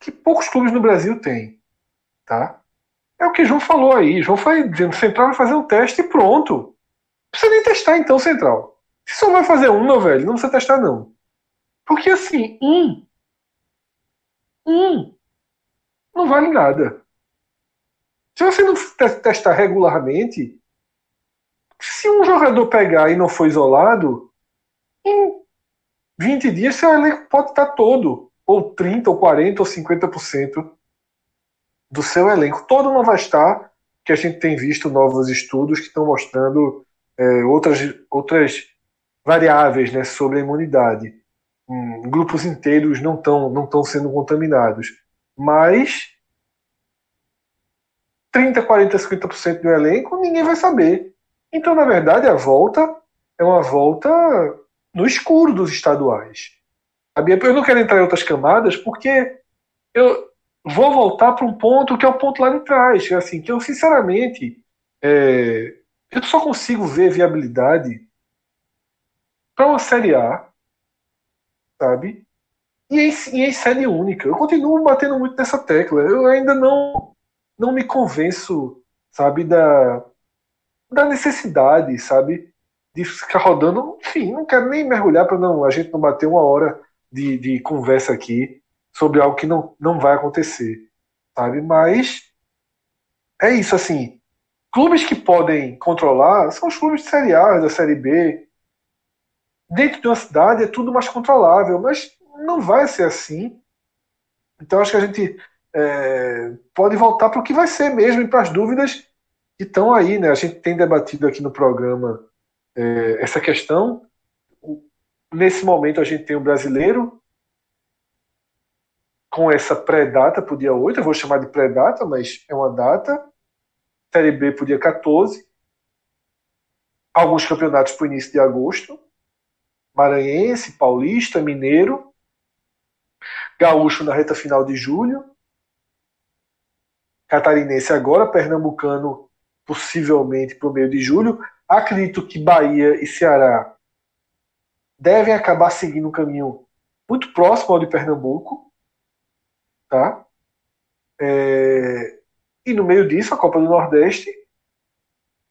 que poucos clubes no Brasil têm, tá? É o que João falou aí. João foi dizendo Central vai fazer um teste e pronto. Não precisa nem testar então, Central. Se só vai fazer um, meu velho, não precisa testar não. Porque assim, um, um, não vale nada. Se você não te- testar regularmente, se um jogador pegar e não for isolado, em 20 dias seu elenco pode estar todo, ou 30, ou 40, ou 50% do seu elenco. Todo não vai estar, que a gente tem visto novos estudos que estão mostrando é, outras, outras variáveis né, sobre a imunidade. Hum, grupos inteiros não estão não estão sendo contaminados. Mas 30, 40, 50% do elenco, ninguém vai saber. Então, na verdade, a volta é uma volta no escuro dos estaduais. Eu não quero entrar em outras camadas porque eu vou voltar para um ponto que é o ponto lá de trás. Assim, que eu, sinceramente, é, eu só consigo ver viabilidade para uma Série A, sabe? E em, e em série única. Eu continuo batendo muito nessa tecla. Eu ainda não, não me convenço, sabe, da, da necessidade, sabe, de ficar rodando. Enfim, não quero nem mergulhar para não a gente não bater uma hora de, de conversa aqui sobre algo que não, não vai acontecer, sabe? Mas é isso, assim. Clubes que podem controlar são os clubes de Série A, da Série B. Dentro de uma cidade é tudo mais controlável, mas não vai ser assim. Então acho que a gente é, pode voltar para o que vai ser mesmo e para as dúvidas que estão aí, né? A gente tem debatido aqui no programa é, essa questão. Nesse momento a gente tem o brasileiro com essa pré-data para o dia 8, eu vou chamar de pré-data, mas é uma data. Série B para o dia 14. Alguns campeonatos para o início de agosto. Maranhense, Paulista, Mineiro. Gaúcho na reta final de julho. Catarinense agora, Pernambucano possivelmente para o meio de julho. Acredito que Bahia e Ceará devem acabar seguindo um caminho muito próximo ao de Pernambuco. Tá? É... E no meio disso, a Copa do Nordeste,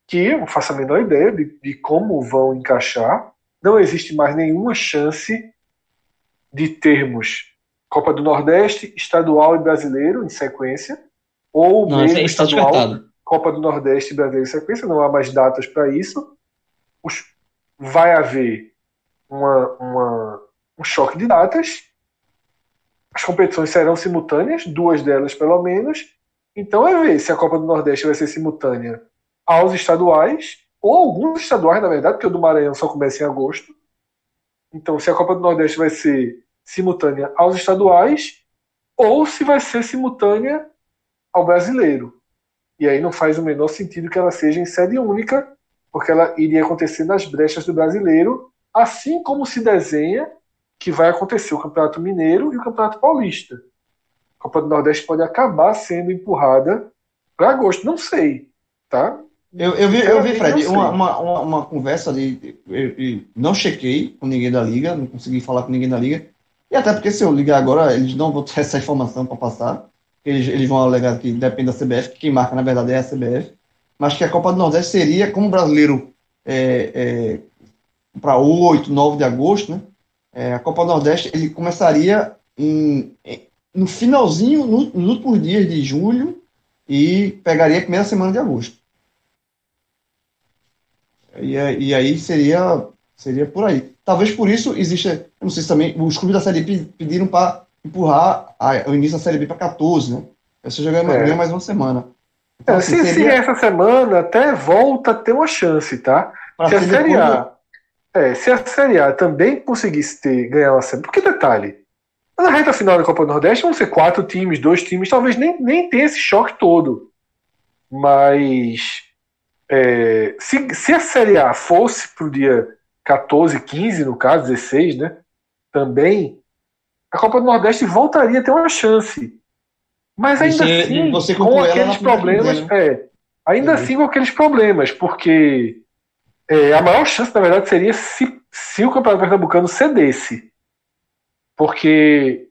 que eu não faço a menor ideia de, de como vão encaixar. Não existe mais nenhuma chance de termos Copa do Nordeste, estadual e brasileiro em sequência, ou não, mesmo estadual, Copa do Nordeste brasileiro em sequência, não há mais datas para isso. Os, vai haver uma, uma, um choque de datas. As competições serão simultâneas, duas delas pelo menos. Então é ver se a Copa do Nordeste vai ser simultânea aos estaduais, ou alguns estaduais, na verdade, porque o do Maranhão só começa em agosto. Então, se a Copa do Nordeste vai ser simultânea aos estaduais ou se vai ser simultânea ao brasileiro. E aí não faz o menor sentido que ela seja em sede única, porque ela iria acontecer nas brechas do brasileiro, assim como se desenha que vai acontecer o Campeonato Mineiro e o Campeonato Paulista. A Copa do Nordeste pode acabar sendo empurrada para agosto, não sei, tá? Eu, eu vi, eu vi Fred, uma, uma, uma, uma, conversa ali, eu, eu, não chequei com ninguém da liga, não consegui falar com ninguém da liga, e até porque se eu ligar agora, eles não vão ter essa informação para passar. Eles, eles vão alegar que depende da CBF, que quem marca na verdade é a CBF. Mas que a Copa do Nordeste seria, como brasileiro, é, é, para 8, 9 de agosto, né? É, a Copa do Nordeste ele começaria em, em, no finalzinho, no, nos últimos dias de julho e pegaria a primeira semana de agosto. E, e aí seria, seria por aí. Talvez por isso exista, não sei se também, os clubes da Série pediram para empurrar a, o início da Série B para 14, né? Você jogar é. mais uma semana. Então, é, assim, se, seria... se essa semana até volta a ter uma chance, tá? Pra se a Série A. É, se a Série A também conseguisse ter, ganhar uma semana. Porque detalhe, na reta final da Copa do Nordeste vão ser quatro times, dois times, talvez nem, nem tenha esse choque todo. Mas é, se, se a Série A fosse pro dia 14, 15, no caso, 16, né? Também, a Copa do Nordeste voltaria a ter uma chance. Mas ainda você, assim, você com aqueles problemas, né? é, ainda é. assim com aqueles problemas, porque é, a maior chance, na verdade, seria se, se o Campeonato Pernambucano cedesse. Porque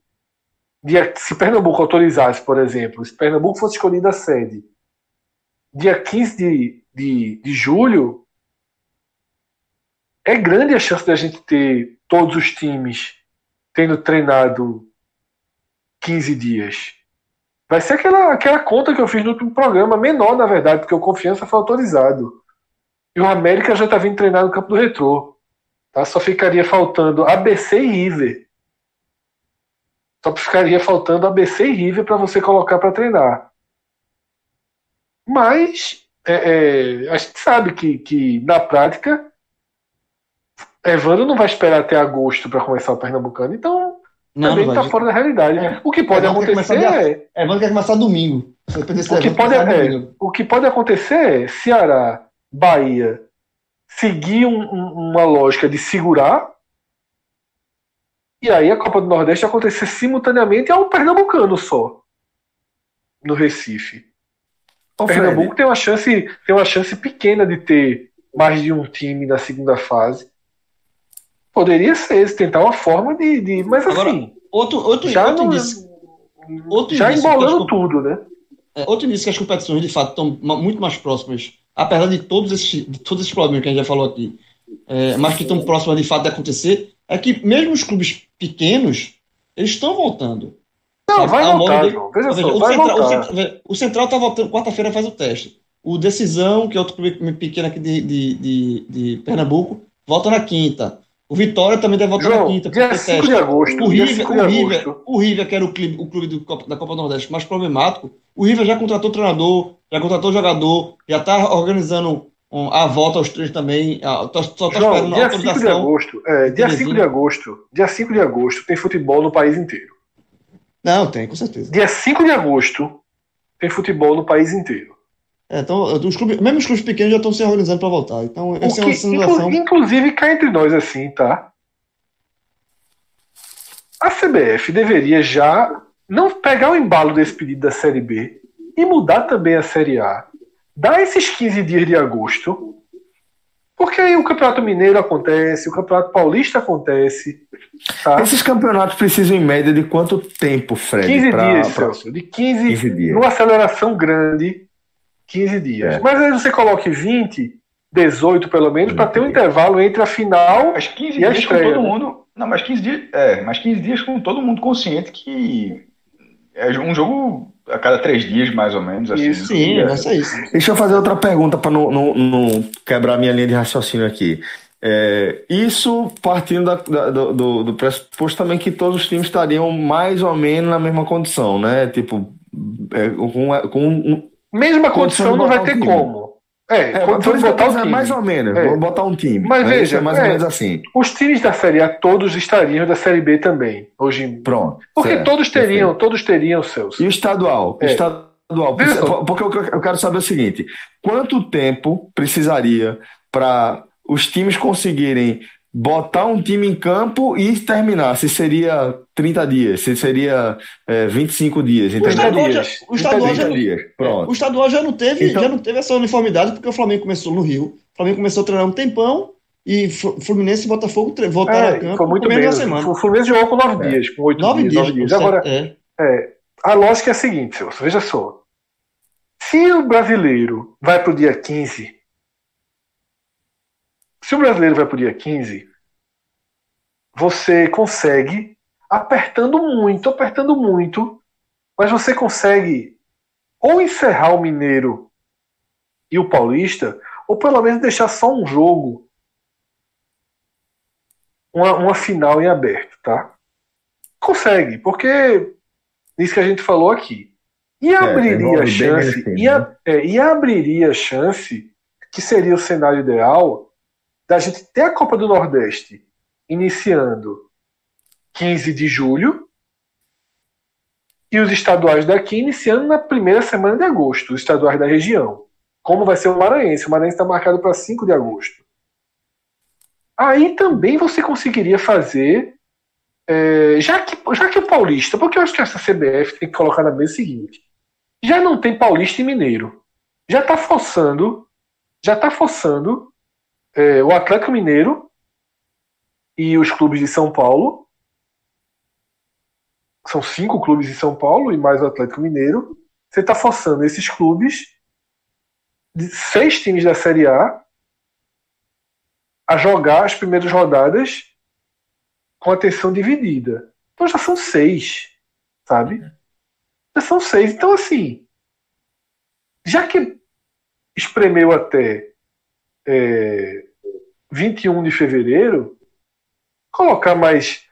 se Pernambuco autorizasse, por exemplo, se Pernambuco fosse escolhida a sede, dia 15 de, de, de julho, é grande a chance da gente ter todos os times tendo treinado 15 dias. Vai ser aquela, aquela conta que eu fiz no último programa, menor na verdade, porque o Confiança foi autorizado. E o América já está vindo treinar no campo do Retrô. Tá? Só ficaria faltando ABC e River. Só ficaria faltando ABC e River para você colocar para treinar. Mas é, é, a gente sabe que, que na prática Evandro não vai esperar até agosto para começar o Pernambucano, então não, também está fora da realidade. É, o que pode acontecer é. É, vai começar domingo. O que, pode, é, o que pode acontecer é Ceará, Bahia, seguir um, um, uma lógica de segurar. E aí a Copa do Nordeste acontecer simultaneamente ao Pernambucano só. No Recife. O Pernambuco tem uma chance, tem uma chance pequena de ter mais de um time na segunda fase. Poderia ser, tentar uma forma de. de mas Agora, assim. Outro, outro, já outro, não, outro já embolando tudo, né? É, outro indício que as competições de fato estão muito mais próximas, apesar de todos esses, de todos esses problemas que a gente já falou aqui, é, mas que estão próximas de fato de acontecer, é que mesmo os clubes pequenos, eles estão voltando. Não, vai voltar, de... Veja só, o, vai central, voltar. O, central, o Central tá voltando, quarta-feira faz o teste. O Decisão, que é outro clube pequeno aqui de, de, de, de Pernambuco, volta na quinta. O Vitória também deve voltar João, na quinta. Dia 5 de agosto. O River, o River, o River, que era o clube, o clube do, da Copa do Nordeste mais problemático, o River já contratou treinador, já contratou jogador, já está organizando a volta aos três também. Só está esperando dia a autorização. 5 de agosto, é, dia 5 de agosto, dia 5 de agosto tem futebol no país inteiro. Não, tem, com certeza. Dia 5 de agosto tem futebol no país inteiro. É, então, os clubes, mesmo os clubes pequenos já estão se organizando para voltar. Então, essa que, é uma sinalização. Inclusive, cá entre nós, assim, tá? A CBF deveria já não pegar o embalo desse pedido da Série B e mudar também a Série A. Dar esses 15 dias de agosto, porque aí o Campeonato Mineiro acontece, o Campeonato Paulista acontece. Tá? Esses campeonatos precisam, em média, de quanto tempo, Fred? 15 pra, dias, pra... Celso. De 15, 15 dias. Numa aceleração grande, 15 dias. É. Mas aí você coloque 20, 18 pelo menos, para ter um intervalo entre a final mas 15 e a dias estreia. Com todo né? mundo, não, mas 15 dias, é, mas 15 dias com todo mundo consciente que é um jogo a cada três dias, mais ou menos. Assim, isso, sim, é. ser isso. Deixa eu fazer outra pergunta para não, não, não, quebrar minha linha de raciocínio aqui. É, isso partindo da, da, do, do pressuposto também que todos os times estariam mais ou menos na mesma condição, né? Tipo, é, com, com um, mesma condição não vai ter como. É, é vamos botar o time. mais ou menos, é. vamos botar um time. Mas veja, é mais ou é, menos assim. Os times da Série A todos estariam da Série B também, hoje. Pronto. Porque certo, todos teriam, perfeito. todos teriam seus. E o estadual? É. estadual. Porque eu quero saber o seguinte: quanto tempo precisaria para os times conseguirem botar um time em campo e terminar. Se seria 30 dias, se seria é, 25 dias. O estadual, dias. Já, o, estadual já, dias. Pronto. o estadual já não teve, então, já não teve essa uniformidade porque o Flamengo começou no Rio. O Flamengo começou a treinar um tempão e Fluminense e Botafogo voltaram é, a campo foi muito menos semana. O Fluminense jogou com 9 é. dias, com 8 nove dias, dias, 9 dias. Agora, é. é. a lógica é a seguinte, Celso, veja só. Se o brasileiro vai para o dia 15, se o brasileiro vai para o dia 15, você consegue, apertando muito, apertando muito, mas você consegue ou encerrar o Mineiro e o Paulista, ou pelo menos deixar só um jogo, uma, uma final em aberto, tá? Consegue, porque isso que a gente falou aqui. E é, abriria a chance, e, a, né? é, e abriria a chance, que seria o cenário ideal, da gente ter a Copa do Nordeste iniciando 15 de julho e os estaduais daqui iniciando na primeira semana de agosto, os estaduais da região. Como vai ser o Maranhense? O Maranhense está marcado para 5 de agosto. Aí também você conseguiria fazer, é, já, que, já que o Paulista, porque eu acho que essa CBF tem que colocar na mesa o seguinte: já não tem Paulista e Mineiro. Já está forçando, já está forçando é, o Atlético Mineiro e os clubes de São Paulo. São cinco clubes de São Paulo e mais o Atlético Mineiro. Você está forçando esses clubes, de seis times da Série A, a jogar as primeiras rodadas com atenção dividida. Então já são seis, sabe? Já são seis. Então, assim, já que espremeu até é, 21 de fevereiro, colocar mais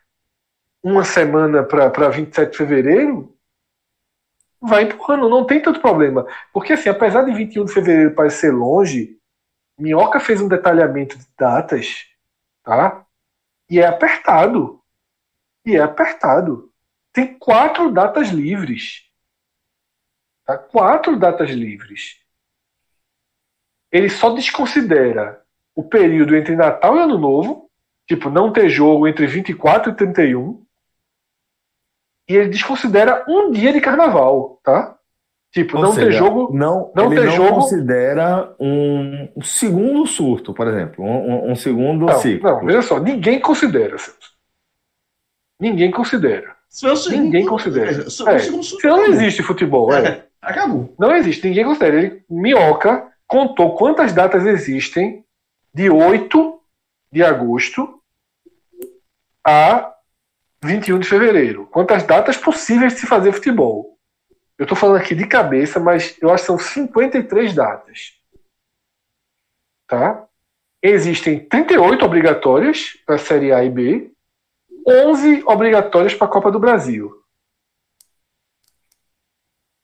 uma semana para 27 de fevereiro, vai empurrando, não tem tanto problema. Porque, assim, apesar de 21 de fevereiro parecer longe, Minhoca fez um detalhamento de datas, tá? E é apertado. E é apertado. Tem quatro datas livres. Tá? Quatro datas livres. Ele só desconsidera o período entre Natal e Ano Novo, tipo, não ter jogo entre 24 e 31. E ele desconsidera um dia de carnaval, tá? Tipo, Ou não seja, ter jogo. Não, não ele ter não jogo- considera um, segundo surto, por exemplo. Um, um- segundo Não, ciclo. não, veja só, ninguém considera, Celso. Ninguém considera. Se Ninguém considera. veja, se- É, Senão não existe futebol, é. É, acabou. Não existe, ninguém considera. Ele, Minhoca contou quantas datas existem de 8 de agosto a 21 de fevereiro. Quantas datas possíveis de se fazer futebol. Eu estou falando aqui de cabeça, mas eu acho que são 53 datas. Tá? Existem 38 obrigatórias para a Série A e B, 11 obrigatórias para a Copa do Brasil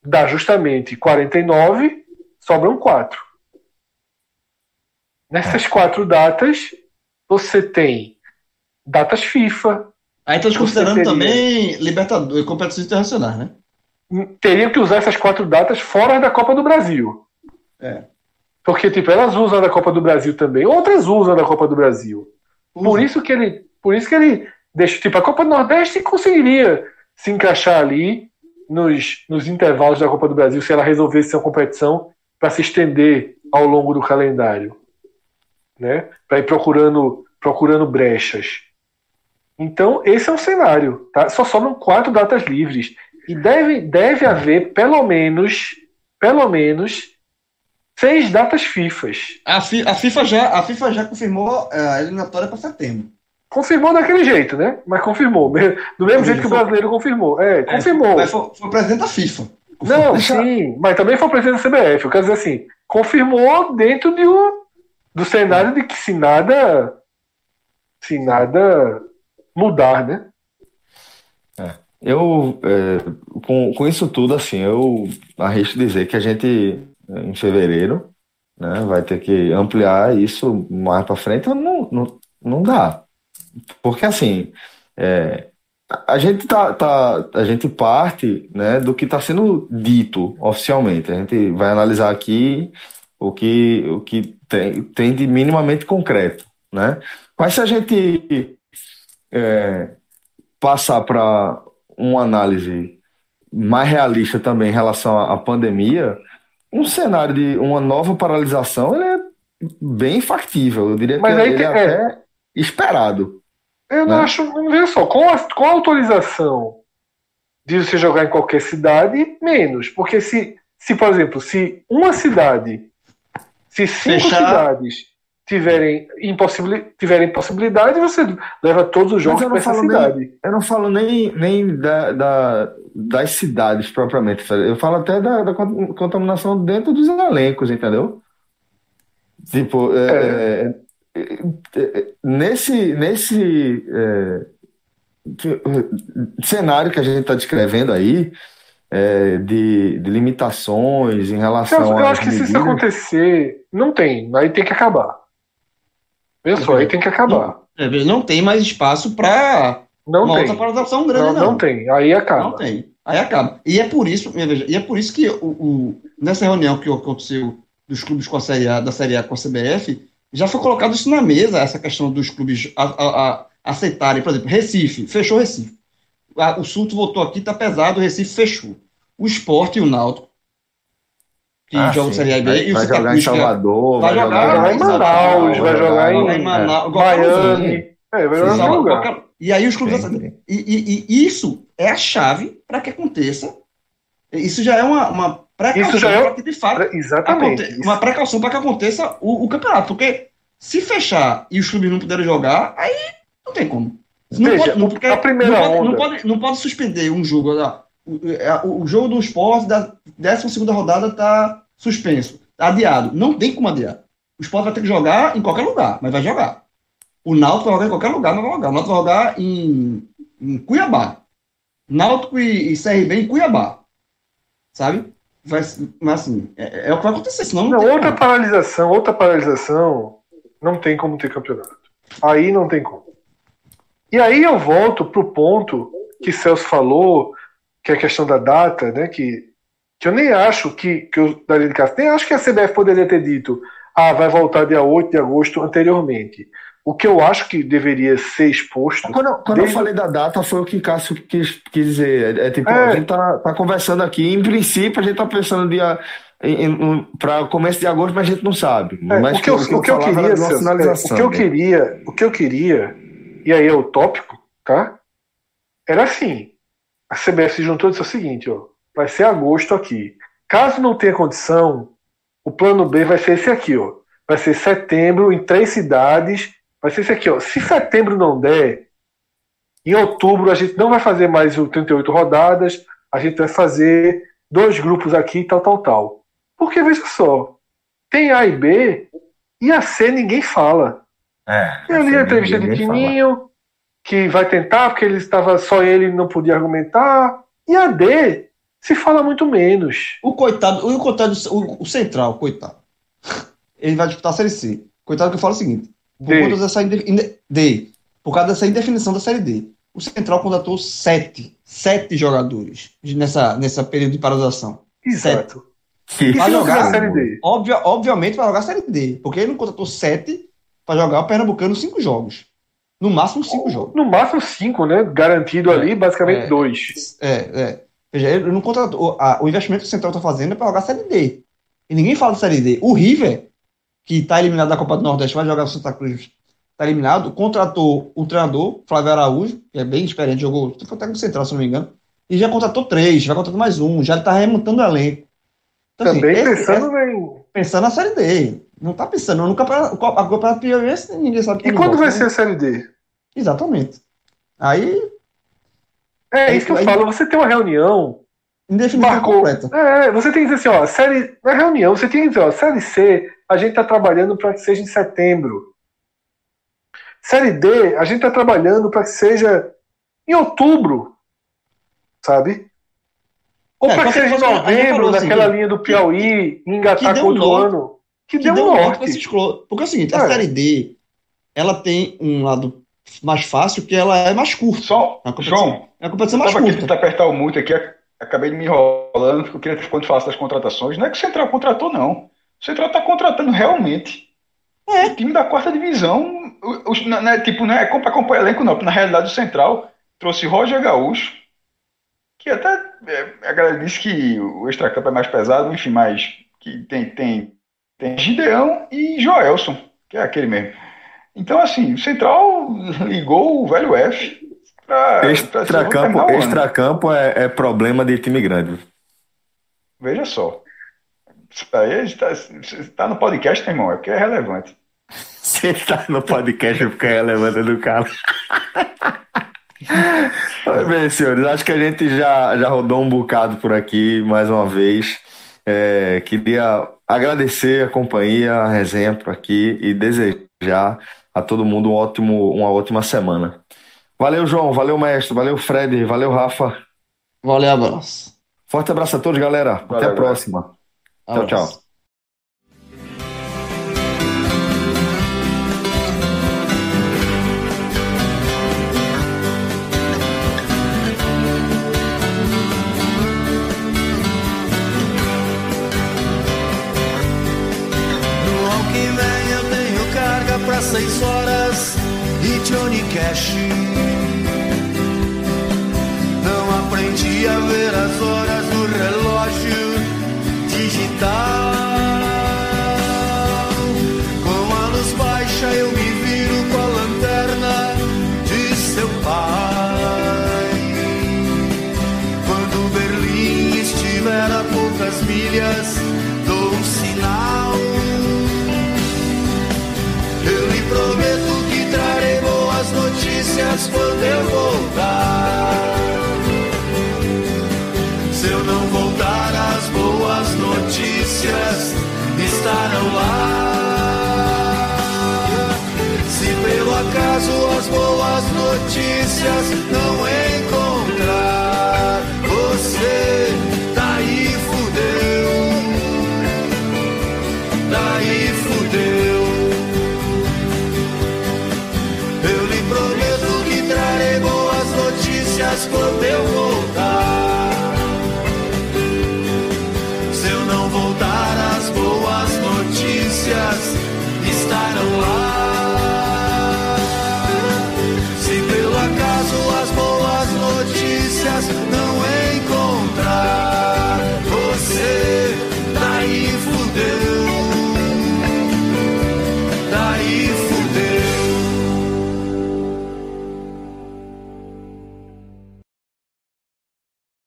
dá justamente 49, sobram quatro. Nessas quatro datas, você tem datas FIFA, Aí desconsiderando Você teria- também Libertadores, competições internacionais, né? teriam que usar essas quatro datas fora da Copa do Brasil. É. Porque, tipo, elas usam da Copa do Brasil também, outras usam da Copa do Brasil. Por isso que ele, por isso que ele deixa, tipo, a Copa do Nordeste conseguiria se encaixar ali nos, nos intervalos da Copa do Brasil se ela resolvesse ser uma competição para se estender ao longo do calendário, né? Para ir procurando, procurando brechas. Então esse é o cenário, tá? Só sobram quatro datas livres e deve, deve haver pelo menos, pelo menos seis datas FIFAs. A, Fi- a FIFA já, a FIFA já confirmou é, a eliminatória para setembro. Confirmou daquele jeito, né? Mas confirmou. Do mesmo jeito que o brasileiro confirmou. É, confirmou. Mas foi, foi presidente da FIFA. Não, sim, mas também foi presidente da CBF. Eu quero dizer assim, confirmou dentro de um, do cenário de que se nada se nada mudar, né? Eu, é, com, com isso tudo, assim, eu arrisco dizer que a gente, é, em fevereiro, né, vai ter que ampliar isso mais para frente. Não, não, não dá. Porque, assim, é, a gente tá, tá, a gente parte, né, do que está sendo dito oficialmente. A gente vai analisar aqui o que, o que tem, tem de minimamente concreto, né? Mas se a gente é, passar para uma análise mais realista também em relação à pandemia, um cenário de uma nova paralisação ele é bem factível. Eu diria Mas que aí ele tem- é até esperado. Eu não Né? acho, não veja só, com a, com a autorização de você jogar em qualquer cidade, menos. Porque se, se por exemplo, se uma cidade, se cinco Fechar- cidades tiverem, impossibili tiverem possibilidade, você leva todos os jogos eu não para essa falo nem- cidade. Eu não falo nem, nem da, da- das cidades propriamente, eu falo até da, da con- contaminação dentro dos elencos, entendeu? Tipo, é, é, é, é, nesse, nesse é, cenário que a gente está descrevendo aí, é, de, de limitações em relação eu às acho que se isso medidas- acontecer, não tem. Aí tem que acabar. Só, aí tem que acabar. É, veja, Não tem mais espaço para Não uma tem. outra paralisação grande, Não, não. não tem. Aí acaba. Não tem. Aí acaba. E é por isso, veja, e é por isso que o, o- nessa reunião que aconteceu dos clubes com a Série A, da Série A com a CBF, já foi colocado isso na mesa, essa questão dos clubes a- a- a- aceitarem, por exemplo, Recife, fechou Recife. O Sulto voltou aqui, tá pesado, o Recife fechou. O Esporte e o Náutico, que Ah, jogam. Série A e B, vai, e o vai jogar em é- Salvador, Vai jogar- em Manaus, vai jogar em, Manaus. Miami. É, vai jogar em lugar. E aí os clubes. E, e- e isso é a chave para que aconteça. Isso já é uma, uma precaução já é- para que de fato Exatamente. aconte- uma precaução para que aconteça o, o campeonato. Porque se fechar e os clubes não puderem jogar, aí não tem como. Não Veja, pode, não, o- porque a primeira não pode, onda- Não pode, não pode suspender um jogo. ó, O, o jogo do esporte da 12 rodada está suspenso, tá adiado. Não tem como adiar. O esporte vai ter que jogar em qualquer lugar, mas vai jogar. O Náutico vai jogar em qualquer lugar, mas vai jogar. O Náutico vai jogar em, em Cuiabá. Náutico e, e CRB em Cuiabá. Sabe? Vai, mas assim, é, é o que vai acontecer, senão não, Não, outra como. paralisação, outra paralisação, não tem como ter campeonato. Aí não tem como. E aí eu volto para o ponto que Celso falou, que é a questão da data, né? Que, que eu nem acho que, que eu daria de casa. Nem acho que a CBF poderia ter dito, ah, vai voltar dia 8 de agosto anteriormente. O que eu acho que deveria ser exposto. Quando, quando desde... eu falei da data, foi o que Cássio quis, quis dizer. É, é tipo, é. a gente tá, tá conversando aqui, em princípio, a gente tá pensando dia para começo de agosto, mas a gente não sabe. É, mas o que eu, o que eu, queria, o que eu queria, o que eu queria, e aí é o tópico, tá? Era assim: a CBF se juntou e disse o seguinte, ó, vai ser agosto aqui. Caso não tenha condição, o plano B vai ser esse aqui, ó. Vai ser setembro em três cidades. Vai ser esse aqui, ó. Se setembro não der, em outubro a gente não vai fazer mais o 38 rodadas, a gente vai fazer dois grupos aqui, tal, tal, tal. Porque veja só, tem A e B, e a C ninguém fala. É, tem ali a entrevista de Tininho, que vai tentar, porque ele estava só ele não podia argumentar. E a D se fala muito menos. O coitado, o coitado, o, o central, coitado. Ele vai disputar a série C. Coitado que eu falo o seguinte: por D. conta dessa D, por causa dessa indefinição da série D. O Central contratou sete, sete jogadores nessa, nessa período de paralisação. Exato. Sete. Para jogar a Série D. Obvia, obviamente para jogar a Série D, porque ele não contratou sete para jogar o Pernambucano cinco jogos. No máximo cinco jogos. No máximo cinco, né? Garantido é, ali, basicamente é, dois. É, é. Veja, ele não contratou. A, o investimento que o Central está fazendo é para jogar Série D. E ninguém fala de Série D. O River, que está eliminado da Copa do Nordeste, vai jogar o Santa Cruz, está eliminado. Contratou o treinador, Flávio Araújo, que é bem experiente, jogou foi técnico central, se não me engano. E já contratou três, vai contratar mais um, já está remontando o elenco. Então, assim, Também assim, pensando esse, em. Pensando na Série D. Não tá pensando no campeonato. A Campeonato Piauiense ninguém sabe E quando volta, vai né? ser a Série D? Exatamente. Aí. É, é isso que eu aí, falo. Você tem uma reunião. Marcou, completa. É, você tem que dizer assim, ó, série. Na reunião, você tem que dizer, ó, Série C, a gente tá trabalhando para que seja em setembro. Série D, a gente tá trabalhando para que seja em outubro. Sabe? Ou é, para que seja em novembro, naquela assim, linha do Piauí, que, engatar com outro ano. Que, que deu, um norte. Esses Porque é o seguinte, é. a Série D, ela tem um lado mais fácil, que ela é mais curta. Só, é João, é a competição mais curta. Aqui apertar o muito aqui, acabei de me enrolando, porque eu queria quando falasse das contratações. Não é que o Central contratou, não. O Central está contratando realmente. É. O time da quarta divisão, os, né, tipo, não é acompanhar elenco, não. Na realidade, o Central trouxe Roger Gaúcho, que até é, a galera disse que o extracampo é mais pesado, enfim, mas que tem, tem, tem Gideão e Joelson, que é aquele mesmo. Então, assim, o Central ligou o velho F para. Extracampo, extracampo é, é problema de time grande. Veja só. Isso aí está, está no podcast, meu irmão, é porque é relevante. Você está no podcast porque é relevante do cara. Bem, senhores, acho que a gente já, já rodou um bocado por aqui mais uma vez. É, queria agradecer a companhia, a resenha por aqui e desejar a todo mundo um ótimo, uma ótima semana. Valeu, João, valeu, mestre, valeu, Fred, valeu, Rafa. Valeu, abraço. Forte abraço a todos, galera. Valeu, Até a próxima. Tchau, tchau. Seis horas e Johnny Cash. Não aprendi a ver as horas do relógio digital. Eu voltar. Se eu não voltar, as boas notícias estarão lá. Se pelo acaso as boas notícias não encontrar notícias